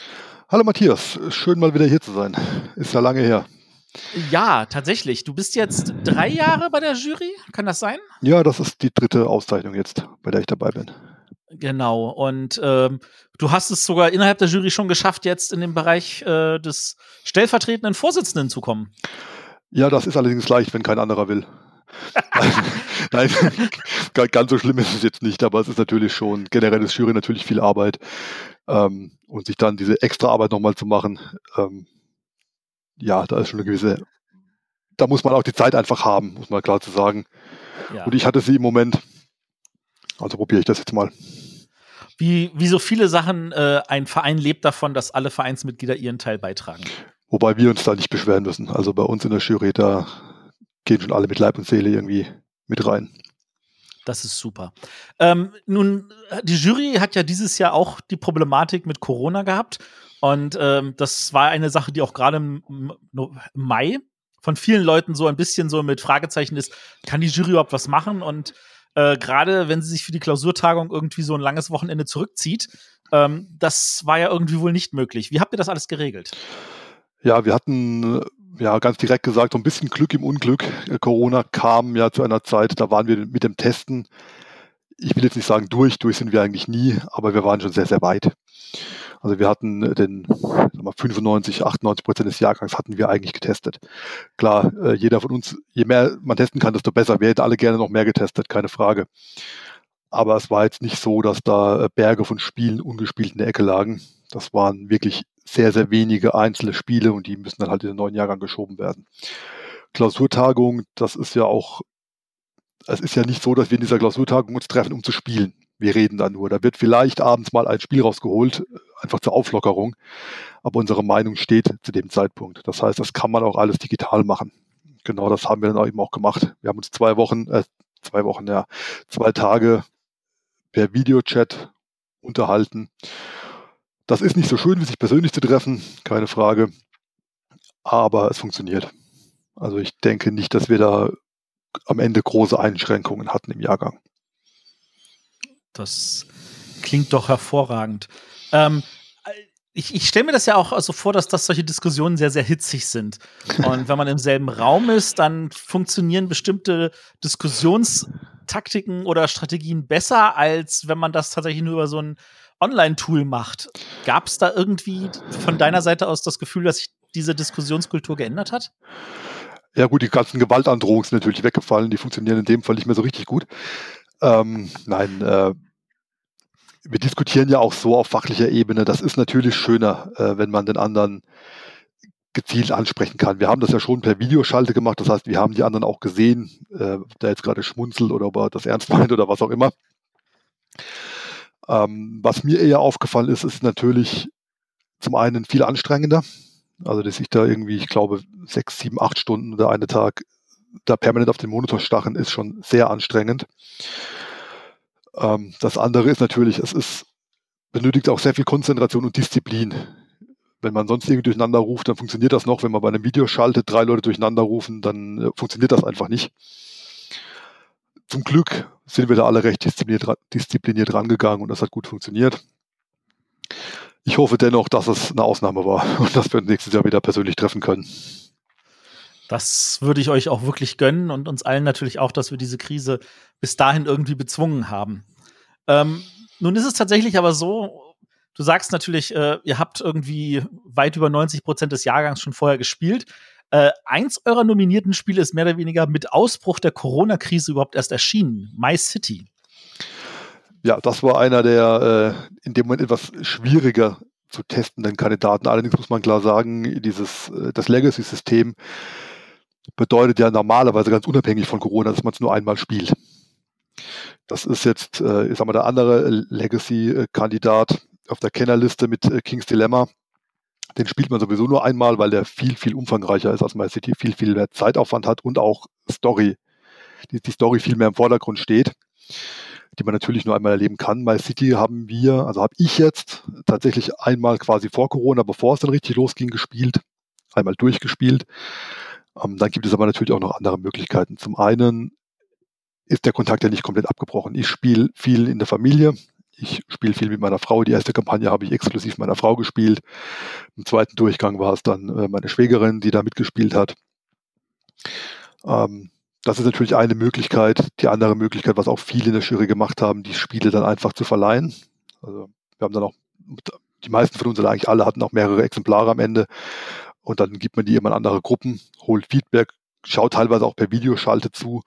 Hallo Matthias, schön mal wieder hier zu sein. Ist ja lange her. Ja, tatsächlich. Du bist jetzt drei Jahre bei der Jury, kann das sein? Ja, das ist die dritte Auszeichnung jetzt, bei der ich dabei bin. Genau. Und ähm, du hast es sogar innerhalb der Jury schon geschafft, jetzt in den Bereich äh, des stellvertretenden Vorsitzenden zu kommen. Ja, das ist allerdings leicht, wenn kein anderer will. *laughs* Nein, ganz so schlimm ist es jetzt nicht, aber es ist natürlich schon, generell ist Jury natürlich viel Arbeit. Ähm, und sich dann diese extra Arbeit nochmal zu machen, ähm, ja, da ist schon eine gewisse, da muss man auch die Zeit einfach haben, muss man klar zu sagen. Ja. Und ich hatte sie im Moment, also probiere ich das jetzt mal. Wie, wie so viele Sachen, äh, ein Verein lebt davon, dass alle Vereinsmitglieder ihren Teil beitragen. Wobei wir uns da nicht beschweren müssen. Also bei uns in der Jury, da gehen schon alle mit Leib und Seele irgendwie mit rein. Das ist super. Ähm, nun, die Jury hat ja dieses Jahr auch die Problematik mit Corona gehabt. Und ähm, das war eine Sache, die auch gerade im, Mai von vielen Leuten so ein bisschen so mit Fragezeichen ist, kann die Jury überhaupt was machen? Und äh, gerade wenn sie sich für die Klausurtagung irgendwie so ein langes Wochenende zurückzieht, ähm, das war ja irgendwie wohl nicht möglich. Wie habt ihr das alles geregelt? Ja, wir hatten ja, ganz direkt gesagt, so ein bisschen Glück im Unglück. Äh, Corona kam ja zu einer Zeit, da waren wir mit dem Testen, ich will jetzt nicht sagen durch, durch sind wir eigentlich nie, aber wir waren schon sehr, sehr weit. Also wir hatten den mal, 95, 98 Prozent des Jahrgangs hatten wir eigentlich getestet. Klar, äh, jeder von uns, je mehr man testen kann, desto besser. Wir hätten alle gerne noch mehr getestet, keine Frage. Aber es war jetzt nicht so, dass da äh, Berge von Spielen ungespielt in der Ecke lagen. Das waren wirklich sehr, sehr wenige einzelne Spiele und die müssen dann halt in den neuen Jahrgang geschoben werden. Klausurtagung, das ist ja auch, es ist ja nicht so, dass wir in dieser Klausurtagung uns treffen, um zu spielen. Wir reden da nur. Da wird vielleicht abends mal ein Spiel rausgeholt, einfach zur Auflockerung. Aber unsere Meinung steht zu dem Zeitpunkt. Das heißt, das kann man auch alles digital machen. Genau das haben wir dann auch eben auch gemacht. Wir haben uns zwei Wochen, äh, zwei Wochen, ja, zwei Tage per Videochat unterhalten. Das ist nicht so schön, wie sich persönlich zu treffen, keine Frage. Aber es funktioniert. Also ich denke nicht, dass wir da am Ende große Einschränkungen hatten im Jahrgang. Das klingt doch hervorragend. Ähm, ich, ich stelle mir das ja auch so vor, dass das solche Diskussionen sehr, sehr hitzig sind. *laughs* Und wenn man im selben Raum ist, dann funktionieren bestimmte Diskussionstaktiken oder Strategien besser, als wenn man das tatsächlich nur über so ein Online-Tool macht. Gab es da irgendwie von deiner Seite aus das Gefühl, dass sich diese Diskussionskultur geändert hat? Ja gut, die ganzen Gewaltandrohungen sind natürlich weggefallen. Die funktionieren in dem Fall nicht mehr so richtig gut. Ähm, nein, äh, wir diskutieren ja auch so auf fachlicher Ebene. Das ist natürlich schöner, äh, wenn man den anderen gezielt ansprechen kann. Wir haben das ja schon per Videoschalte gemacht, das heißt, wir haben die anderen auch gesehen, äh, ob der jetzt gerade schmunzelt oder ob er das ernst *laughs* meint oder was auch immer. Ähm, was mir eher aufgefallen ist, ist natürlich zum einen viel anstrengender. Also, dass ich da irgendwie, ich glaube, sechs, sieben, acht Stunden oder eine Tag da permanent auf den Monitor starren, ist schon sehr anstrengend. Ähm, das andere ist natürlich, es ist, benötigt auch sehr viel Konzentration und Disziplin. Wenn man sonst irgendwie durcheinander ruft, dann funktioniert das noch. Wenn man bei einem Video schaltet, drei Leute durcheinander rufen, dann äh, funktioniert das einfach nicht. Zum Glück sind wir da alle recht diszipliniert, diszipliniert rangegangen und das hat gut funktioniert. Ich hoffe dennoch, dass es eine Ausnahme war *laughs* und dass wir uns nächstes Jahr wieder persönlich treffen können. Das würde ich euch auch wirklich gönnen und uns allen natürlich auch, dass wir diese Krise bis dahin irgendwie bezwungen haben. Ähm, nun ist es tatsächlich aber so, du sagst natürlich, äh, ihr habt irgendwie weit über 90 Prozent des Jahrgangs schon vorher gespielt. Äh, eins eurer nominierten Spiele ist mehr oder weniger mit Ausbruch der Corona-Krise überhaupt erst erschienen, My City. Ja, das war einer der äh, in dem Moment etwas schwieriger zu testenden Kandidaten. Allerdings muss man klar sagen, dieses äh, das Legacy-System bedeutet ja normalerweise ganz unabhängig von Corona, dass man es nur einmal spielt. Das ist jetzt, äh, ich sag mal, der andere Legacy-Kandidat auf der Kennerliste mit äh, King's Dilemma. Den spielt man sowieso nur einmal, weil der viel, viel umfangreicher ist als My City, viel, viel mehr Zeitaufwand hat und auch Story, die, die Story viel mehr im Vordergrund steht, die man natürlich nur einmal erleben kann. My City haben wir, also habe ich jetzt tatsächlich einmal quasi vor Corona, bevor es dann richtig losging, gespielt, einmal durchgespielt. Ähm, dann gibt es aber natürlich auch noch andere Möglichkeiten. Zum einen ist der Kontakt ja nicht komplett abgebrochen. Ich spiele viel in der Familie. Ich spiele viel mit meiner Frau. Die erste Kampagne habe ich exklusiv meiner Frau gespielt. Im zweiten Durchgang war es dann äh, meine Schwägerin, die da mitgespielt hat. Ähm, das ist natürlich eine Möglichkeit. Die andere Möglichkeit, was auch viele in der Jury gemacht haben, die Spiele dann einfach zu verleihen. Also wir haben dann auch, die meisten von uns, oder eigentlich alle, hatten auch mehrere Exemplare am Ende und dann gibt man die immer in andere Gruppen, holt Feedback, schaut teilweise auch per Videoschalte zu.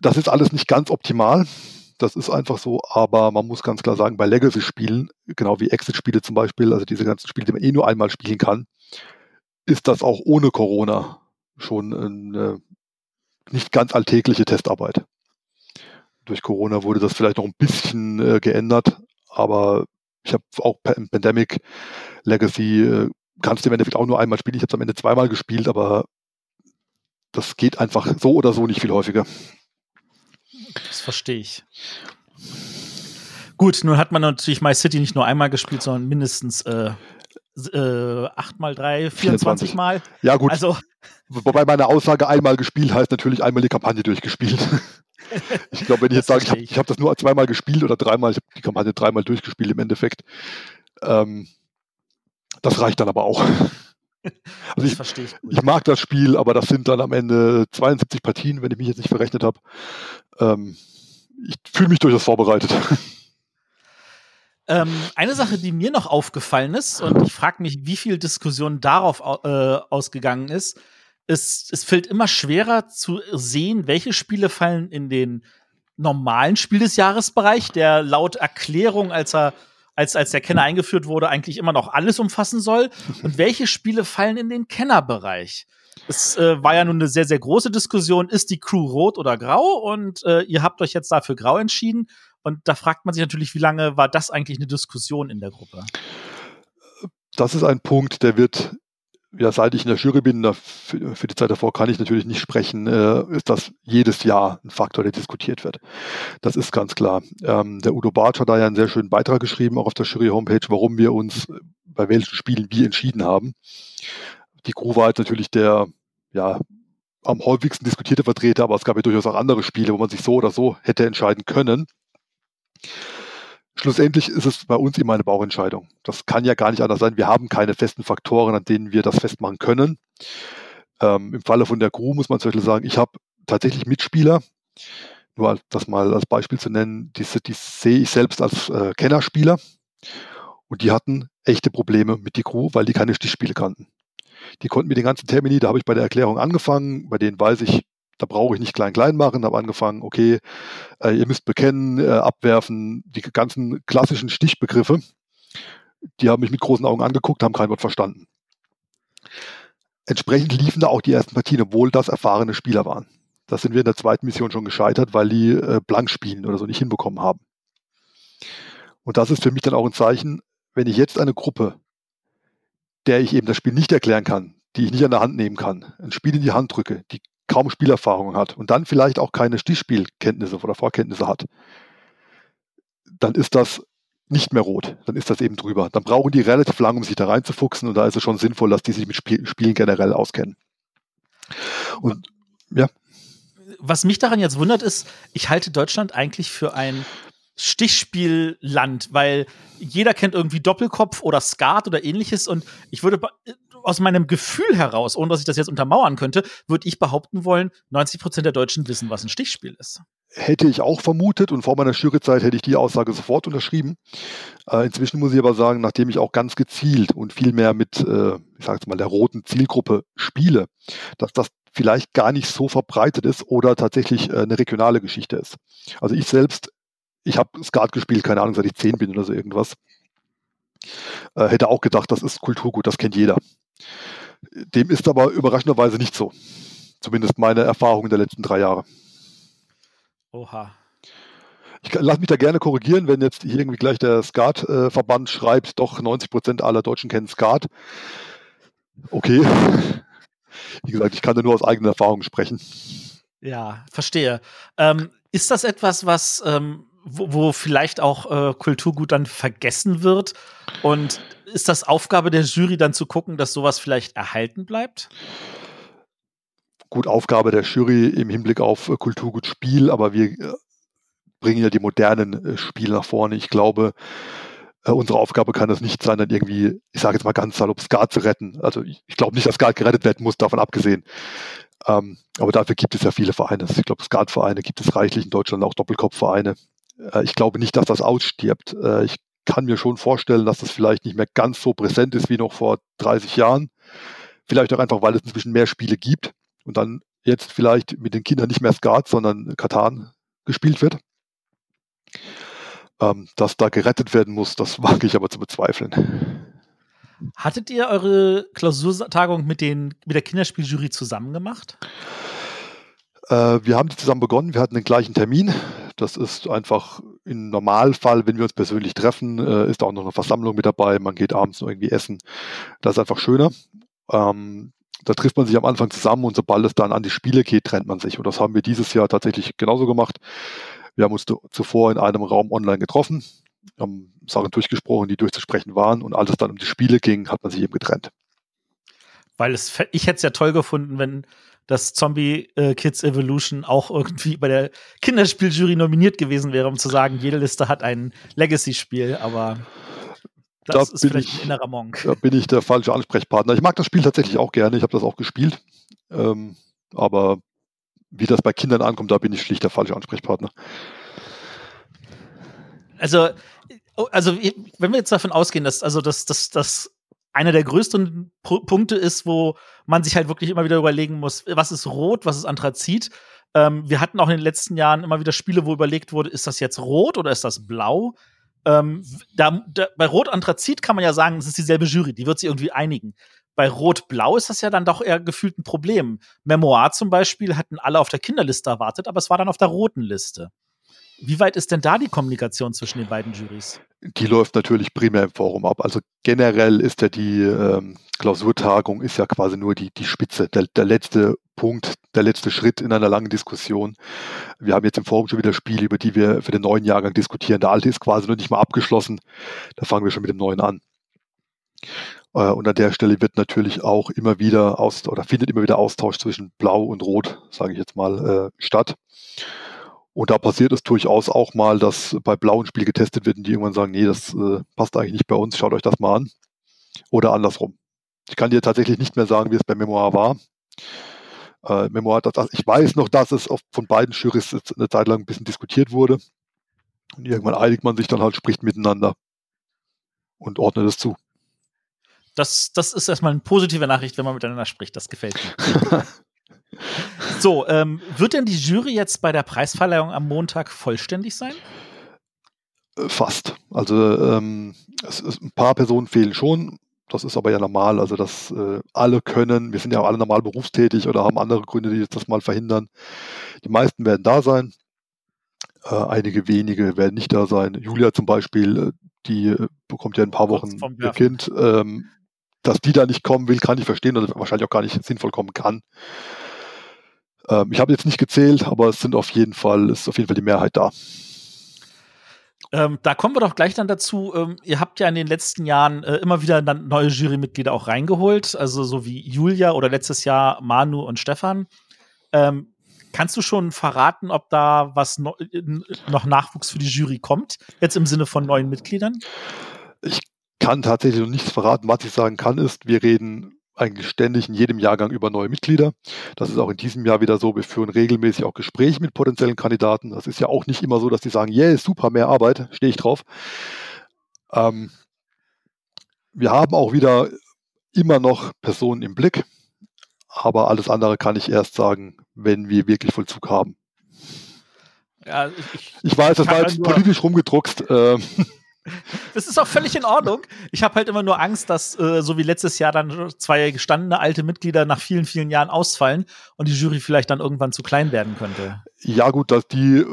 Das ist alles nicht ganz optimal. Das ist einfach so, aber man muss ganz klar sagen, bei Legacy-Spielen, genau wie Exit-Spiele zum Beispiel, also diese ganzen Spiele, die man eh nur einmal spielen kann, ist das auch ohne Corona schon eine nicht ganz alltägliche Testarbeit. Durch Corona wurde das vielleicht noch ein bisschen äh, geändert, aber ich habe auch Pandemic Legacy äh, kannst du im Endeffekt auch nur einmal spielen. Ich habe es am Ende zweimal gespielt, aber das geht einfach so oder so nicht viel häufiger. Das verstehe ich. Gut, nun hat man natürlich My City nicht nur einmal gespielt, sondern mindestens äh, äh, 8 mal 3, 24, 24 Mal. Ja, gut. Also, Wobei meine Aussage einmal gespielt heißt natürlich einmal die Kampagne durchgespielt. *laughs* ich glaube, wenn ich jetzt sage, ich habe hab das nur zweimal gespielt oder dreimal, ich habe die Kampagne dreimal durchgespielt im Endeffekt, ähm, das reicht dann aber auch. *laughs* Also ich, verstehe ich, ich, mag das Spiel, aber das sind dann am Ende 72 Partien, wenn ich mich jetzt nicht verrechnet habe. Ähm, ich fühle mich durchaus vorbereitet. *laughs* Ähm, eine Sache, die mir noch aufgefallen ist, und ich frage mich, wie viel Diskussion darauf äh, ausgegangen ist, ist, es fällt immer schwerer zu sehen, welche Spiele fallen in den normalen Spiel des Jahresbereich, der laut Erklärung, als er als, als der Kenner eingeführt wurde, eigentlich immer noch alles umfassen soll. Und welche Spiele fallen in den Kennerbereich? Es äh, war ja nun eine sehr, sehr große Diskussion, ist die Crew rot oder grau? Und äh, ihr habt euch jetzt dafür grau entschieden. Und da fragt man sich natürlich, wie lange war das eigentlich eine Diskussion in der Gruppe? Das ist ein Punkt, der wird ja, seit ich in der Jury bin, für, die Zeit davor kann ich natürlich nicht sprechen, äh, ist das jedes Jahr ein Faktor, der diskutiert wird. Das ist ganz klar. Ähm, der Udo Bartsch hat da ja einen sehr schönen Beitrag geschrieben, auch auf der Jury-Homepage, warum wir uns bei welchen Spielen wie entschieden haben. Die Crew war jetzt natürlich der, ja, am häufigsten diskutierte Vertreter, aber es gab ja durchaus auch andere Spiele, wo man sich so oder so hätte entscheiden können. Schlussendlich ist es bei uns immer eine Bauentscheidung. Das kann ja gar nicht anders sein. Wir haben keine festen Faktoren, an denen wir das festmachen können. Ähm, Im Falle von der Crew muss man zum Beispiel sagen, ich habe tatsächlich Mitspieler, nur das mal als Beispiel zu nennen, die, die sehe ich selbst als äh, Kennerspieler und die hatten echte Probleme mit die Crew, weil die keine Stichspiele kannten. Die konnten mit den ganzen Termini, da habe ich bei der Erklärung angefangen, bei denen weiß ich, da brauche ich nicht klein-klein machen, habe angefangen, okay, äh, ihr müsst bekennen, äh, abwerfen, die ganzen klassischen Stichbegriffe, die haben mich mit großen Augen angeguckt, haben kein Wort verstanden. Entsprechend liefen da auch die ersten Partien, obwohl das erfahrene Spieler waren. Da sind wir in der zweiten Mission schon gescheitert, weil die äh, blank spielen oder so nicht hinbekommen haben. Und das ist für mich dann auch ein Zeichen, wenn ich jetzt eine Gruppe, der ich eben das Spiel nicht erklären kann, die ich nicht an der Hand nehmen kann, ein Spiel in die Hand drücke, die kaum Spielerfahrung hat und dann vielleicht auch keine Stichspielkenntnisse oder Vorkenntnisse hat, dann ist das nicht mehr rot. Dann ist das eben drüber. Dann brauchen die relativ lang, um sich da reinzufuchsen und da ist es schon sinnvoll, dass die sich mit Spiel Spielen generell auskennen. Und ja. Was mich daran jetzt wundert, ist, ich halte Deutschland eigentlich für ein Stichspielland, weil jeder kennt irgendwie Doppelkopf oder Skat oder ähnliches und ich würde aus meinem Gefühl heraus, ohne dass ich das jetzt untermauern könnte, würde ich behaupten wollen, 90 Prozent der Deutschen wissen, was ein Stichspiel ist. Hätte ich auch vermutet und vor meiner Juryzeit hätte ich die Aussage sofort unterschrieben. Äh, inzwischen muss ich aber sagen, nachdem ich auch ganz gezielt und viel mehr mit, äh, ich sage mal, der roten Zielgruppe spiele, dass das vielleicht gar nicht so verbreitet ist oder tatsächlich äh, eine regionale Geschichte ist. Also ich selbst, ich habe Skat gespielt, keine Ahnung, seit ich zehn bin oder so irgendwas. Äh, hätte auch gedacht, das ist Kulturgut, das kennt jeder. Dem ist aber überraschenderweise nicht so. Zumindest meine Erfahrung in den letzten drei Jahre. Oha. Ich lasse mich da gerne korrigieren, wenn jetzt hier irgendwie gleich der Skat-Verband schreibt, doch 90 Prozent aller Deutschen kennen Skat. Okay. Wie gesagt, ich kann da nur aus eigener Erfahrung sprechen. Ja, verstehe. Ähm, ist das etwas, was ähm, wo, wo vielleicht auch äh, Kulturgut dann vergessen wird. Und ist das Aufgabe der Jury dann zu gucken, dass sowas vielleicht erhalten bleibt? Gut, Aufgabe der Jury im Hinblick auf äh, Kulturgutspiel, aber wir äh, bringen ja die modernen äh, Spiele nach vorne. Ich glaube, unsere Aufgabe kann es nicht sein, dann irgendwie, ich sage jetzt mal ganz salopp, Skat zu retten. Also ich, ich glaube nicht, dass Skat gerettet werden muss, davon abgesehen. Ähm, aber dafür gibt es ja viele Vereine. Ich glaube, Skatvereine gibt es reichlich in Deutschland, auch Doppelkopfvereine. Äh, ich glaube nicht, dass das ausstirbt. Äh, ich kann mir schon vorstellen, dass das vielleicht nicht mehr ganz so präsent ist wie noch vor 30 Jahren. Vielleicht auch einfach, weil es inzwischen mehr Spiele gibt und dann jetzt vielleicht mit den Kindern nicht mehr Skat, sondern Katan gespielt wird. Ähm, dass da gerettet werden muss, das *laughs* wage ich aber zu bezweifeln. Hattet ihr eure Klausurtagung mit, den, mit der Kinderspieljury zusammen gemacht? Äh, wir haben die zusammen begonnen, wir hatten den gleichen Termin. Das ist einfach im Normalfall, wenn wir uns persönlich treffen, äh, ist da auch noch eine Versammlung mit dabei. Man geht abends noch irgendwie essen. Das ist einfach schöner. Ähm, da trifft man sich am Anfang zusammen und sobald es dann an die Spiele geht, trennt man sich. Und das haben wir dieses Jahr tatsächlich genauso gemacht. Wir haben uns zuvor in einem Raum online getroffen, haben Sachen durchgesprochen, die durchzusprechen waren und als es dann um die Spiele ging, hat man sich eben getrennt. Weil es, ich hätte es ja toll gefunden, wenn dass Zombie äh, Kids Evolution auch irgendwie bei der Kinderspieljury nominiert gewesen wäre, um zu sagen, jede Liste hat ein Legacy-Spiel, aber Das da ist vielleicht ich, ein innerer Monk. Da bin ich der falsche Ansprechpartner. Ich mag das Spiel tatsächlich auch gerne. Ich habe das auch gespielt. Ähm, aber wie das bei Kindern ankommt, da bin ich schlicht der falsche Ansprechpartner. Also, oh, also wenn wir jetzt davon ausgehen, dass also dass, dass, dass einer der größten P Punkte ist, wo man sich halt wirklich immer wieder überlegen muss, was ist rot, was ist Anthrazit. Ähm, wir hatten auch in den letzten Jahren immer wieder Spiele, wo überlegt wurde, ist das jetzt rot oder ist das blau? Ähm, da, da, bei Rot-Anthrazit kann man ja sagen, es ist dieselbe Jury, die wird sich irgendwie einigen. Bei Rot-Blau ist das ja dann doch eher gefühlt ein Problem. Memoir zum Beispiel hatten alle auf der Kinderliste erwartet, aber es war dann auf der roten Liste. Wie weit ist denn da die Kommunikation zwischen den beiden Jurys? Die läuft natürlich primär im Forum ab. Also generell ist ja die ähm, Klausurtagung ist ja quasi nur die, die Spitze, der, der letzte Punkt, der letzte Schritt in einer langen Diskussion. Wir haben jetzt im Forum schon wieder Spiele, über die wir für den neuen Jahrgang diskutieren. Der alte ist quasi noch nicht mal abgeschlossen. Da fangen wir schon mit dem neuen an. Äh, und an der Stelle wird natürlich auch immer wieder aus oder findet immer wieder Austausch zwischen Blau und Rot, sage ich jetzt mal, äh, statt. Und da passiert es durchaus auch mal, dass bei blauen Spiel getestet wird und die irgendwann sagen, nee, das äh, passt eigentlich nicht bei uns, schaut euch das mal an. Oder andersrum. Ich kann dir tatsächlich nicht mehr sagen, wie es bei Memoir war. Äh, Memoir, das, ich weiß noch, dass es von beiden Jurys eine Zeit lang ein bisschen diskutiert wurde. Und irgendwann einigt man sich dann halt, spricht miteinander und ordnet es zu. Das, das ist erstmal eine positive Nachricht, wenn man miteinander spricht. Das gefällt mir. *laughs* So, ähm, wird denn die Jury jetzt bei der Preisverleihung am Montag vollständig sein? Äh, fast. Also ähm, es, es, ein paar Personen fehlen schon. Das ist aber ja normal. Also dass äh, alle können. Wir sind ja auch alle normal berufstätig oder haben andere Gründe, die das mal verhindern. Die meisten werden da sein. Äh, einige wenige werden nicht da sein. Julia zum Beispiel, äh, die äh, bekommt ja in ein paar Wochen ihr Kind. Ähm, dass die da nicht kommen will, kann ich verstehen oder wahrscheinlich auch gar nicht sinnvoll kommen kann. Ähm, ich habe jetzt nicht gezählt, aber es sind auf jeden Fall, ist auf jeden Fall die Mehrheit da. Ähm, da kommen wir doch gleich dann dazu. Ähm, ihr habt ja in den letzten Jahren äh, immer wieder dann neue Jurymitglieder auch reingeholt, also so wie Julia oder letztes Jahr Manu und Stefan. Ähm, kannst du schon verraten, ob da was no noch Nachwuchs für die Jury kommt, jetzt im Sinne von neuen Mitgliedern? Ich kann tatsächlich noch nichts verraten. Was ich sagen kann, ist, wir reden eigentlich ständig in jedem Jahrgang über neue Mitglieder. Das ist auch in diesem Jahr wieder so. Wir führen regelmäßig auch Gespräche mit potenziellen Kandidaten. Das ist ja auch nicht immer so, dass die sagen, yeah, super, mehr Arbeit, stehe ich drauf. Ähm, wir haben auch wieder immer noch Personen im Blick, aber alles andere kann ich erst sagen, wenn wir wirklich Vollzug haben. Ja, ich, ich, weiß, das war jetzt politisch rumgedruckt. Äh, das ist auch völlig in Ordnung. Ich habe halt immer nur Angst, dass äh, so wie letztes Jahr dann zwei gestandene alte Mitglieder nach vielen, vielen Jahren ausfallen und die Jury vielleicht dann irgendwann zu klein werden könnte. Ja gut, dass die äh,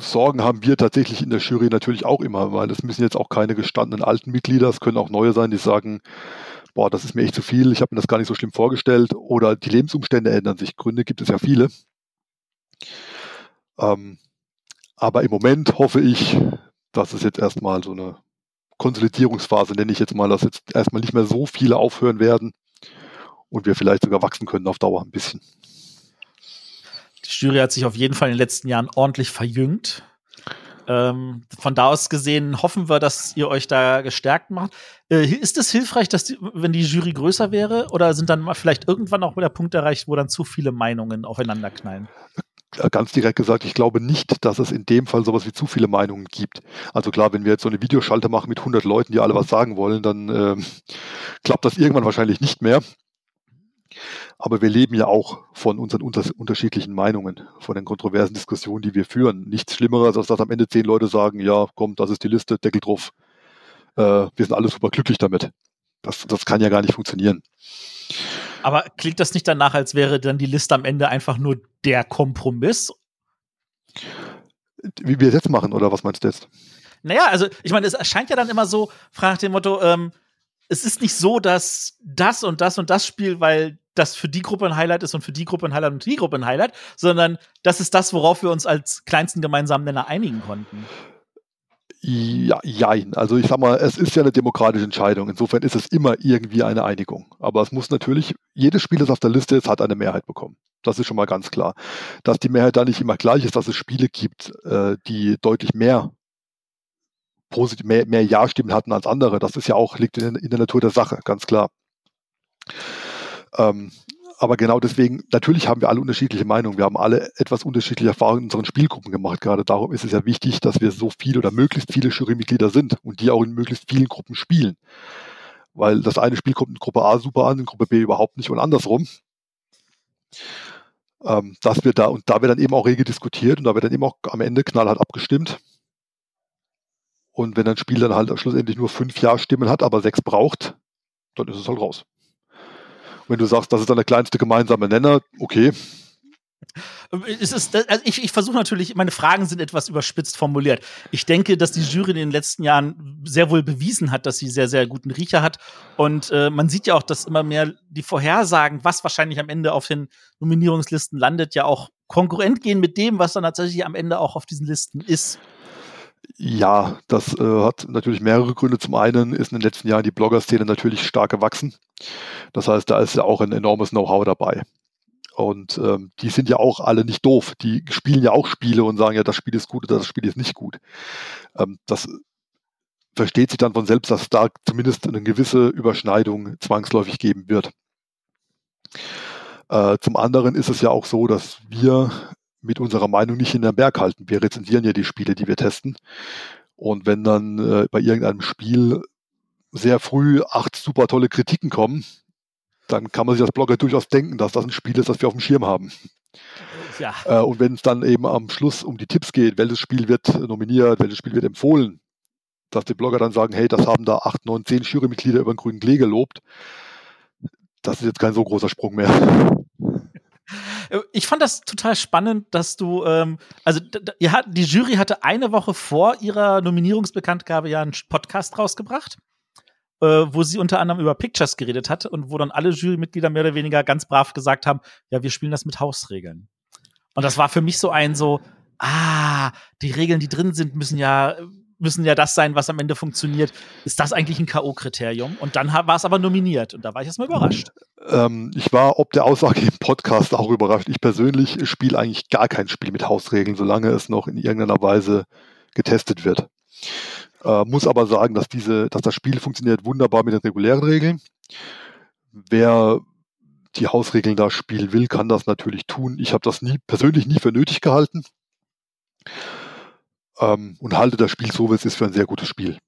Sorgen haben wir tatsächlich in der Jury natürlich auch immer, weil es müssen jetzt auch keine gestandenen alten Mitglieder, es können auch neue sein, die sagen, boah, das ist mir echt zu viel, ich habe mir das gar nicht so schlimm vorgestellt oder die Lebensumstände ändern sich. Gründe gibt es ja viele. Ähm, aber im Moment hoffe ich, das ist jetzt erstmal so eine Konsolidierungsphase, nenne ich jetzt mal, dass jetzt erstmal nicht mehr so viele aufhören werden und wir vielleicht sogar wachsen können auf Dauer ein bisschen. Die Jury hat sich auf jeden Fall in den letzten Jahren ordentlich verjüngt. Ähm, von da aus gesehen hoffen wir, dass ihr euch da gestärkt macht. Äh, ist es hilfreich, dass die, wenn die Jury größer wäre, oder sind dann mal vielleicht irgendwann auch mal der Punkt erreicht, wo dann zu viele Meinungen aufeinander knallen? Ganz direkt gesagt, ich glaube nicht, dass es in dem Fall sowas wie zu viele Meinungen gibt. Also klar, wenn wir jetzt so eine Videoschalte machen mit 100 Leuten, die alle was sagen wollen, dann äh, klappt das irgendwann wahrscheinlich nicht mehr. Aber wir leben ja auch von unseren unter unterschiedlichen Meinungen, von den kontroversen Diskussionen, die wir führen. Nichts Schlimmeres, als dass am Ende zehn Leute sagen, ja, komm, das ist die Liste, Deckel drauf. Äh, wir sind alle super glücklich damit. Das, das kann ja gar nicht funktionieren. Aber klingt das nicht danach, als wäre dann die Liste am Ende einfach nur der Kompromiss? Wie wir es jetzt machen, oder was meinst du jetzt? Naja, also ich meine, es erscheint ja dann immer so, fragt dem Motto, ähm, es ist nicht so, dass das und das und das Spiel, weil das für die Gruppe ein Highlight ist und für die Gruppe ein Highlight und die Gruppe ein Highlight, sondern das ist das, worauf wir uns als kleinsten gemeinsamen Nenner einigen konnten. Ja, jein. Also ich sag mal, es ist ja eine demokratische Entscheidung. Insofern ist es immer irgendwie eine Einigung. Aber es muss natürlich, jedes Spiel, das auf der Liste ist, hat eine Mehrheit bekommen. Das ist schon mal ganz klar. Dass die Mehrheit da nicht immer gleich ist, dass es Spiele gibt, äh, die deutlich mehr positiv, mehr, mehr Ja-Stimmen hatten als andere. Das ist ja auch, liegt in, in der Natur der Sache, ganz klar. Ähm, aber genau deswegen, natürlich haben wir alle unterschiedliche Meinungen. Wir haben alle etwas unterschiedliche Erfahrungen in unseren Spielgruppen gemacht. Gerade darum ist es ja wichtig, dass wir so viele oder möglichst viele Jurymitglieder sind und die auch in möglichst vielen Gruppen spielen. Weil das eine Spiel kommt in Gruppe A super an, in Gruppe B überhaupt nicht und andersrum. Ähm, dass wir da, und da wird dann eben auch rege diskutiert und da wird dann eben auch am Ende knallhart abgestimmt. Und wenn ein Spiel dann halt schlussendlich nur fünf Ja-Stimmen hat, aber sechs braucht, dann ist es halt raus. Wenn du sagst, das ist dann der kleinste gemeinsame Nenner, okay. Es ist, also ich, ich versuche natürlich, meine Fragen sind etwas überspitzt formuliert. Ich denke, dass die Jury in den letzten Jahren sehr wohl bewiesen hat, dass sie sehr, sehr guten Riecher hat. Und äh, man sieht ja auch, dass immer mehr die Vorhersagen, was wahrscheinlich am Ende auf den Nominierungslisten landet, ja auch konkurrent gehen mit dem, was dann tatsächlich am Ende auch auf diesen Listen ist. Ja, das äh, hat natürlich mehrere Gründe. Zum einen ist in den letzten Jahren die Blogger-Szene natürlich stark gewachsen. Das heißt, da ist ja auch ein enormes Know-how dabei. Und ähm, die sind ja auch alle nicht doof. Die spielen ja auch Spiele und sagen ja, das Spiel ist gut oder das Spiel ist nicht gut. Ähm, das versteht sich dann von selbst, dass da zumindest eine gewisse Überschneidung zwangsläufig geben wird. Äh, zum anderen ist es ja auch so, dass wir mit unserer Meinung nicht in den Berg halten. Wir rezensieren ja die Spiele, die wir testen. Und wenn dann äh, bei irgendeinem Spiel sehr früh acht super tolle Kritiken kommen, dann kann man sich als Blogger durchaus denken, dass das ein Spiel ist, das wir auf dem Schirm haben. Ja. Äh, und wenn es dann eben am Schluss um die Tipps geht, welches Spiel wird nominiert, welches Spiel wird empfohlen, dass die Blogger dann sagen, hey, das haben da acht, neun, zehn Jurymitglieder über den grünen Klee gelobt, das ist jetzt kein so großer Sprung mehr. Ich fand das total spannend, dass du, ähm, also ihr hat, die Jury hatte eine Woche vor ihrer Nominierungsbekanntgabe ja einen Podcast rausgebracht, äh, wo sie unter anderem über Pictures geredet hat und wo dann alle Jurymitglieder mehr oder weniger ganz brav gesagt haben, ja, wir spielen das mit Hausregeln. Und das war für mich so ein so, ah, die Regeln, die drin sind, müssen ja müssen ja das sein, was am Ende funktioniert. Ist das eigentlich ein K.O.-Kriterium? Und dann war es aber nominiert und da war ich erstmal überrascht. Ähm, ich war ob der Aussage im Podcast auch überrascht. Ich persönlich spiele eigentlich gar kein Spiel mit Hausregeln, solange es noch in irgendeiner Weise getestet wird. Äh, muss aber sagen, dass diese, dass das Spiel funktioniert wunderbar mit den regulären Regeln. Wer die Hausregeln da spielen will, kann das natürlich tun. Ich habe das nie persönlich nie für nötig gehalten ähm, und halte das Spiel so, wie es ist, für ein sehr gutes Spiel.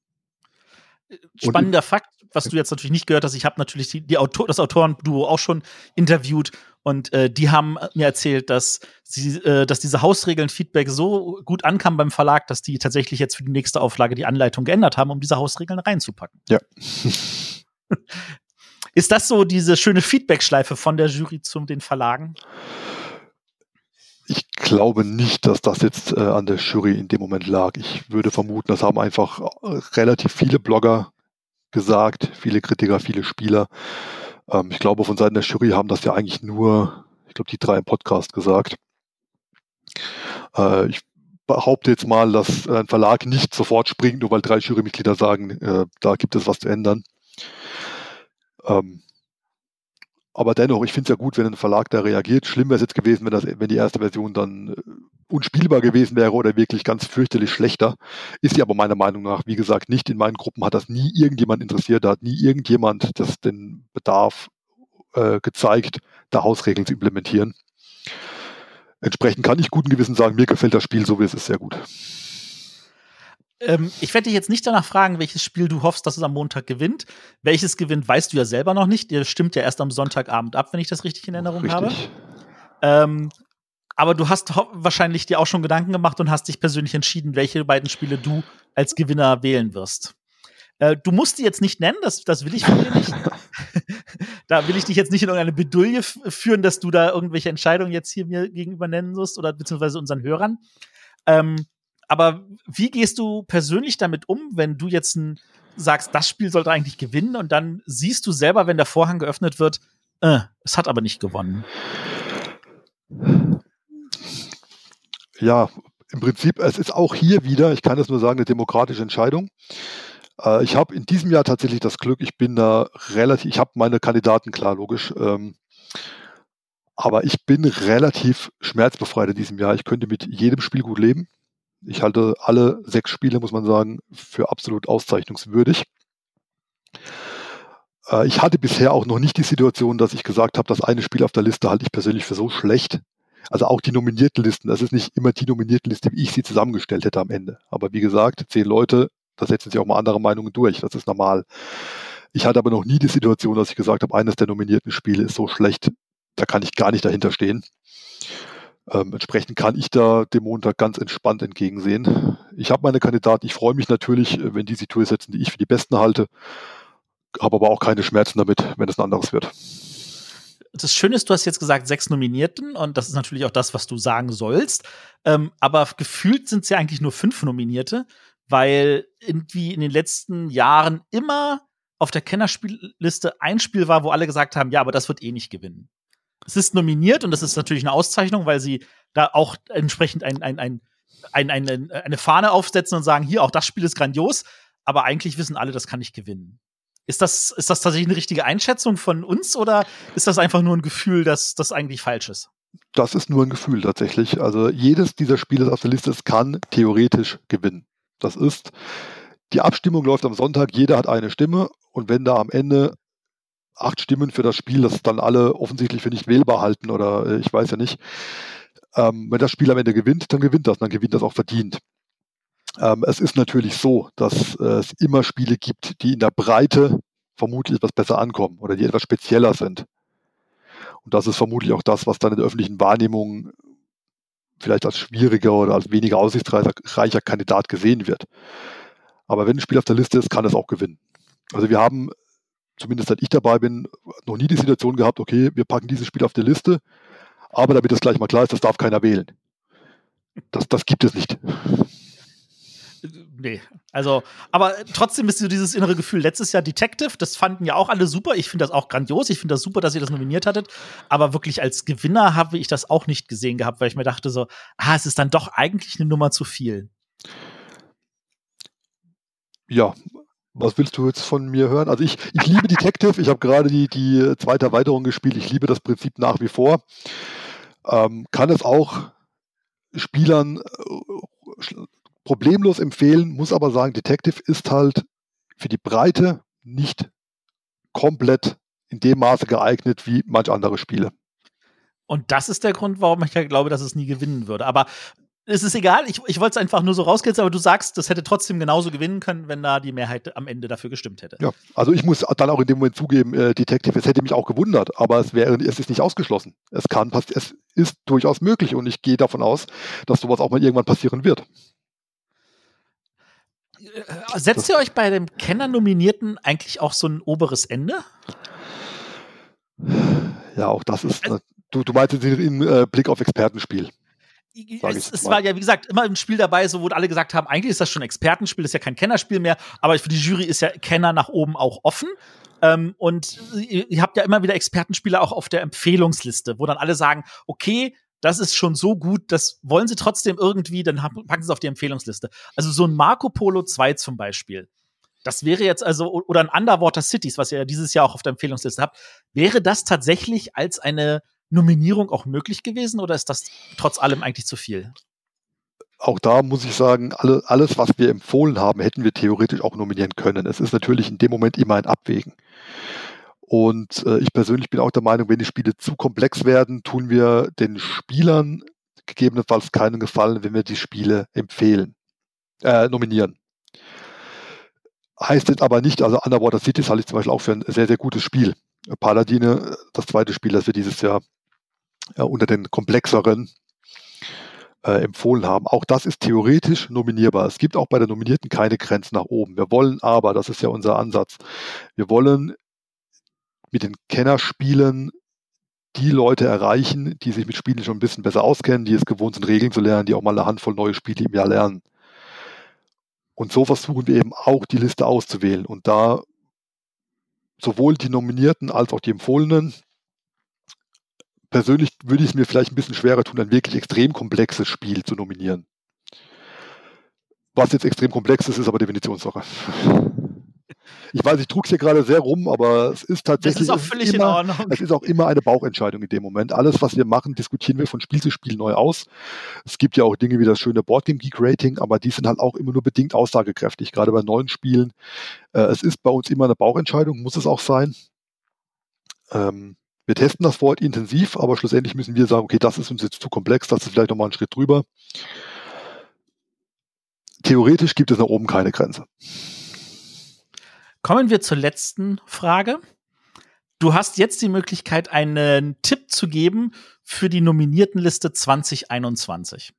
Spannender und, Fakt, was du jetzt natürlich nicht gehört hast, ich habe natürlich die, die Autor, das Autorenduo auch schon interviewt und äh, die haben mir erzählt, dass sie, äh, dass diese Hausregeln-Feedback so gut ankam beim Verlag, dass die tatsächlich jetzt für die nächste Auflage die Anleitung geändert haben, um diese Hausregeln reinzupacken. Ja. *laughs* Ist das so diese schöne Feedback-Schleife von der Jury zu den Verlagen? Ich glaube nicht, dass das jetzt äh, an der Jury in dem Moment lag. Ich würde vermuten, das haben einfach äh, relativ viele Blogger gesagt, viele Kritiker, viele Spieler. Ähm, ich glaube, von Seiten der Jury haben das ja eigentlich nur, ich glaube, die drei im Podcast gesagt. Äh, ich behaupte jetzt mal, dass ein Verlag nicht sofort springt, nur weil drei Jurymitglieder sagen, äh, da gibt es was zu ändern. Ähm, aber dennoch, ich finde es ja gut, wenn ein Verlag da reagiert. Schlimm wäre es jetzt gewesen, wenn, das, wenn die erste Version dann äh, unspielbar gewesen wäre oder wirklich ganz fürchterlich schlechter. Ist sie aber meiner Meinung nach, wie gesagt, nicht. In meinen Gruppen hat das nie irgendjemand interessiert. Da hat nie irgendjemand das, den Bedarf äh, gezeigt, da Hausregeln zu implementieren. Entsprechend kann ich guten Gewissen sagen, mir gefällt das Spiel so, wie es ist, sehr gut. Ähm, ich werde dich jetzt nicht danach fragen, welches Spiel du hoffst, dass es am Montag gewinnt. Welches gewinnt, weißt du ja selber noch nicht. Ihr stimmt ja erst am Sonntagabend ab, wenn ich das richtig in Erinnerung richtig. habe. Ähm, aber du hast wahrscheinlich dir auch schon Gedanken gemacht und hast dich persönlich entschieden, welche beiden Spiele du als Gewinner wählen wirst. Äh, du musst die jetzt nicht nennen, das, das will ich von dir nicht. *laughs* da will ich dich jetzt nicht in irgendeine Bedouille führen, dass du da irgendwelche Entscheidungen jetzt hier mir gegenüber nennen musst oder beziehungsweise unseren Hörern. Ähm, aber wie gehst du persönlich damit um, wenn du jetzt ein, sagst, das Spiel sollte eigentlich gewinnen und dann siehst du selber, wenn der Vorhang geöffnet wird, äh, es hat aber nicht gewonnen? Ja, im Prinzip, es ist auch hier wieder, ich kann das nur sagen, eine demokratische Entscheidung. Äh, ich habe in diesem Jahr tatsächlich das Glück, ich bin da relativ, ich habe meine Kandidaten klar, logisch. Ähm, aber ich bin relativ schmerzbefreit in diesem Jahr. Ich könnte mit jedem Spiel gut leben. Ich halte alle sechs Spiele, muss man sagen, für absolut auszeichnungswürdig. Äh, ich hatte bisher auch noch nicht die Situation, dass ich gesagt habe, das eine Spiel auf der Liste halte ich persönlich für so schlecht. Also auch die nominierten Listen, das ist nicht immer die nominierte Liste, wie ich sie zusammengestellt hätte am Ende. Aber wie gesagt, zehn Leute, da setzen sich auch mal andere Meinungen durch, das ist normal. Ich hatte aber noch nie die Situation, dass ich gesagt habe, eines der nominierten Spiele ist so schlecht, da kann ich gar nicht dahinter stehen. Ähm, entsprechend kann ich da dem Montag ganz entspannt entgegensehen. Ich habe meine Kandidaten, ich freue mich natürlich, wenn die sich durchsetzen, die ich für die besten halte habe aber auch keine Schmerzen damit, wenn es ein anderes wird. Das Schöne ist, du hast jetzt gesagt, sechs Nominierten und das ist natürlich auch das, was du sagen sollst. Ähm, aber gefühlt sind es ja eigentlich nur fünf Nominierte, weil irgendwie in den letzten Jahren immer auf der Kennerspielliste ein Spiel war, wo alle gesagt haben, ja, aber das wird eh nicht gewinnen. Es ist nominiert und das ist natürlich eine Auszeichnung, weil sie da auch entsprechend ein, ein, ein, ein, eine, eine Fahne aufsetzen und sagen, hier, auch das Spiel ist grandios, aber eigentlich wissen alle, das kann nicht gewinnen. Ist das, ist das tatsächlich eine richtige Einschätzung von uns oder ist das einfach nur ein Gefühl, dass das eigentlich falsch ist? Das ist nur ein Gefühl tatsächlich. Also jedes dieser Spiele auf der Liste kann theoretisch gewinnen. Das ist, die Abstimmung läuft am Sonntag, jeder hat eine Stimme und wenn da am Ende acht Stimmen für das Spiel, das dann alle offensichtlich für nicht wählbar halten oder äh, ich weiß ja nicht, ähm, wenn das Spiel am Ende gewinnt, dann gewinnt das, dann gewinnt das auch verdient. Ähm, es ist natürlich so, dass äh, es immer Spiele gibt, die in der Breite vermutlich etwas besser ankommen oder die etwas spezieller sind. Und das ist vermutlich auch das, was dann in der öffentlichen Wahrnehmung vielleicht als schwieriger oder als weniger aussichtsreicher Kandidat gesehen wird. Aber wenn ein Spiel auf der Liste ist, kann es auch gewinnen. Also wir haben, zumindest seit ich dabei bin, noch nie die Situation gehabt, okay, wir packen dieses Spiel auf die Liste, aber damit das gleich mal klar ist, das darf keiner wählen. Das, das gibt es nicht nee. Also, aber trotzdem ist so dieses innere Gefühl. Letztes Jahr Detective, das fanden ja auch alle super. Ich finde das auch grandios. Ich finde das super, dass ihr das nominiert hattet. Aber wirklich als Gewinner habe ich das auch nicht gesehen gehabt, weil ich mir dachte so, ah, es ist dann doch eigentlich eine Nummer zu viel. Ja, was willst du jetzt von mir hören? Also ich, ich liebe Detective. Ich habe gerade die, die zweite Erweiterung gespielt. Ich liebe das Prinzip nach wie vor. Ähm, kann es auch Spielern äh, problemlos empfehlen, muss aber sagen, Detective ist halt für die Breite nicht komplett in dem Maße geeignet wie manch andere Spiele. Und das ist der Grund, warum ich ja glaube, dass es nie gewinnen würde. Aber es ist egal, ich, ich wollte es einfach nur so rauskitzeln, aber du sagst, das hätte trotzdem genauso gewinnen können, wenn da die Mehrheit am Ende dafür gestimmt hätte. Ja, also ich muss dann auch in dem Moment zugeben, äh, Detective, es hätte mich auch gewundert, aber es wäre, es ist nicht ausgeschlossen. Es kann, es ist durchaus möglich und ich gehe davon aus, dass sowas auch mal irgendwann passieren wird. Äh, setzt ihr euch bei dem Kenner-Nominierten eigentlich auch so ein oberes Ende? Ja, auch das ist. Also, du, du meinst im äh, Blick auf Expertenspiel. Es, es war ja, wie gesagt, immer ein Spiel dabei, so wo alle gesagt haben, eigentlich ist das schon Expertenspiel, ist ja kein Kennerspiel mehr, aber für die Jury ist ja Kenner nach oben auch offen. Ähm, und ihr, ihr habt ja immer wieder Expertenspiele auch auf der Empfehlungsliste, wo dann alle sagen, okay, das ist schon so gut, das wollen sie trotzdem irgendwie, dann packen sie es auf die Empfehlungsliste. Also so ein Marco Polo 2 zum Beispiel. Das wäre jetzt also, oder ein Underwater Cities, was ihr ja dieses Jahr auch auf der Empfehlungsliste habt. Wäre das tatsächlich als eine Nominierung auch möglich gewesen oder ist das trotz allem eigentlich zu viel? Auch da muss ich sagen, alle, alles, was wir empfohlen haben, hätten wir theoretisch auch nominieren können. Es ist natürlich in dem Moment immer ein Abwägen. Und äh, ich persönlich bin auch der Meinung, wenn die Spiele zu komplex werden, tun wir den Spielern gegebenenfalls keinen Gefallen, wenn wir die Spiele empfehlen, äh, nominieren. Heißt jetzt aber nicht, also Underwater Cities halte ich zum Beispiel auch für ein sehr, sehr gutes Spiel. Paladine, das zweite Spiel, das wir dieses Jahr äh, unter den komplexeren äh, empfohlen haben. Auch das ist theoretisch nominierbar. Es gibt auch bei der Nominierten keine Grenzen nach oben. Wir wollen aber, das ist ja unser Ansatz, wir wollen mit den Kennerspielen die Leute erreichen, die sich mit Spielen schon ein bisschen besser auskennen, die es gewohnt sind, Regeln zu lernen, die auch mal eine Handvoll neue Spiele im Jahr lernen. Und so versuchen wir eben auch die Liste auszuwählen. Und da sowohl die Nominierten als auch die Empfohlenen, persönlich würde ich es mir vielleicht ein bisschen schwerer tun, ein wirklich extrem komplexes Spiel zu nominieren. Was jetzt extrem komplex ist, ist aber Definitionssache. ich weiß, ich trug es hier gerade sehr rum, aber es ist tatsächlich. Das ist auch völlig immer, in Ordnung. Es ist auch immer eine Bauchentscheidung in dem Moment. Alles, was wir machen, diskutieren wir von Spiel zu Spiel neu aus. Es gibt ja auch Dinge wie das schöne Boardgame Geek Rating, aber die sind halt auch immer nur bedingt aussagekräftig, gerade bei neuen Spielen. Äh, es ist bei uns immer eine Bauchentscheidung, muss es auch sein. Ähm, wir testen das vor Ort intensiv, aber schlussendlich müssen wir sagen, okay, das ist uns jetzt zu komplex, das ist vielleicht nochmal ein Schritt drüber. Theoretisch gibt es nach oben keine Grenze. Kommen wir zur letzten Frage. Du hast jetzt die Möglichkeit, einen Tipp zu geben für die Nominiertenliste 2021.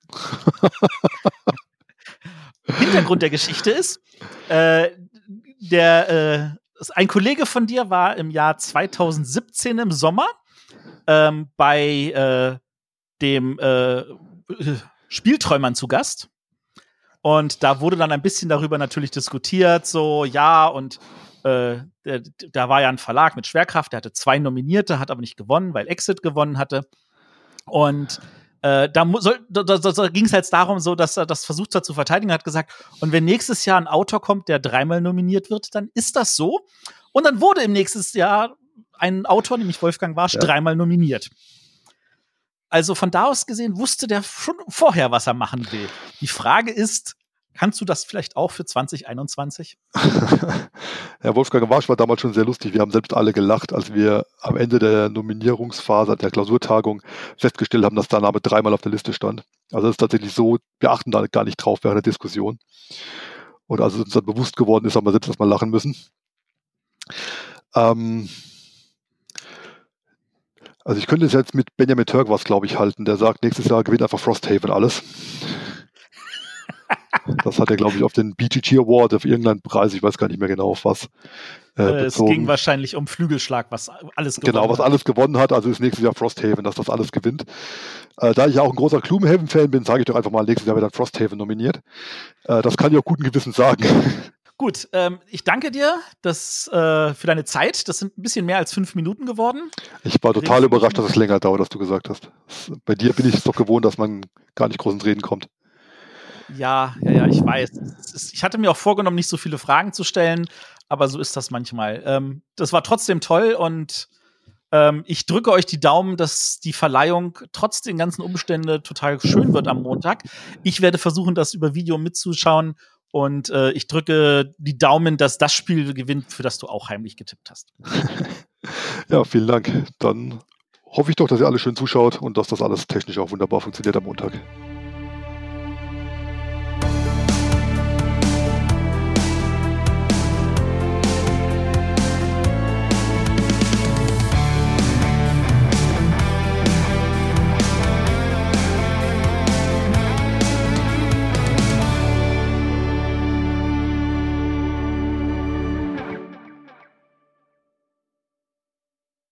*laughs* Hintergrund der Geschichte ist, äh, der, äh, ein Kollege von dir war im Jahr 2017 im Sommer ähm, bei äh, dem äh, Spielträumern zu Gast. Und da wurde dann ein bisschen darüber natürlich diskutiert, so ja, und äh, da war ja ein Verlag mit Schwerkraft, der hatte zwei Nominierte, hat aber nicht gewonnen, weil Exit gewonnen hatte. Und äh, da, da, da, da ging es halt darum, so, dass er das versucht hat zu verteidigen, hat gesagt, und wenn nächstes Jahr ein Autor kommt, der dreimal nominiert wird, dann ist das so. Und dann wurde im nächsten Jahr ein Autor, nämlich Wolfgang Warsch, ja. dreimal nominiert. Also von da aus gesehen wusste der schon vorher, was er machen will. Die Frage ist, Kannst du das vielleicht auch für 2021? *laughs* Herr Wolfgang Warsch war damals schon sehr lustig. Wir haben selbst alle gelacht, als wir am Ende der Nominierungsphase, der Klausurtagung, festgestellt haben, dass der Name dreimal auf der Liste stand. Also es ist tatsächlich so, wir achten da gar nicht drauf während der Diskussion. Und als es uns dann bewusst geworden ist, haben wir selbst erstmal lachen müssen. Ähm, also ich könnte es jetzt mit Benjamin Turk was, glaube ich, halten. Der sagt, nächstes Jahr gewinnt einfach Frosthaven alles. Das hat er, glaube ich, auf den BGG Award, auf irgendeinen Preis, ich weiß gar nicht mehr genau auf was. Äh, äh es ging wahrscheinlich um Flügelschlag, was alles gewonnen Genau, was hat. alles gewonnen hat. Also ist nächstes Jahr Frosthaven, dass das alles gewinnt. Äh, da ich auch ein großer Gloomhaven-Fan bin, sage ich doch einfach mal, nächstes Jahr wird dann Frosthaven nominiert. Äh, das kann ich auch guten Gewissens sagen. *laughs* Gut, ähm, ich danke dir das, äh, für deine Zeit. Das sind ein bisschen mehr als fünf Minuten geworden. Ich war total überrascht, dass es länger dauert, was du gesagt hast. Bei dir bin ich es doch gewohnt, dass man gar nicht groß ins Reden kommt. Ja, ja, ja, ich weiß. ich hatte mir auch vorgenommen, nicht so viele Fragen zu stellen, aber so ist das manchmal. Ähm, das war trotzdem toll und ähm, ich drücke euch die Daumen, dass die Verleihung trotz den ganzen Umständen total schön wird am Montag. Ich werde versuchen, das über Video mitzuschauen und äh, ich drücke die Daumen, dass das Spiel gewinnt, für das du auch heimlich getippt hast. *laughs* ja, vielen Dank. Dann hoffe ich doch, dass ihr alle schön zuschaut und dass das alles technisch auch wunderbar funktioniert am Montag.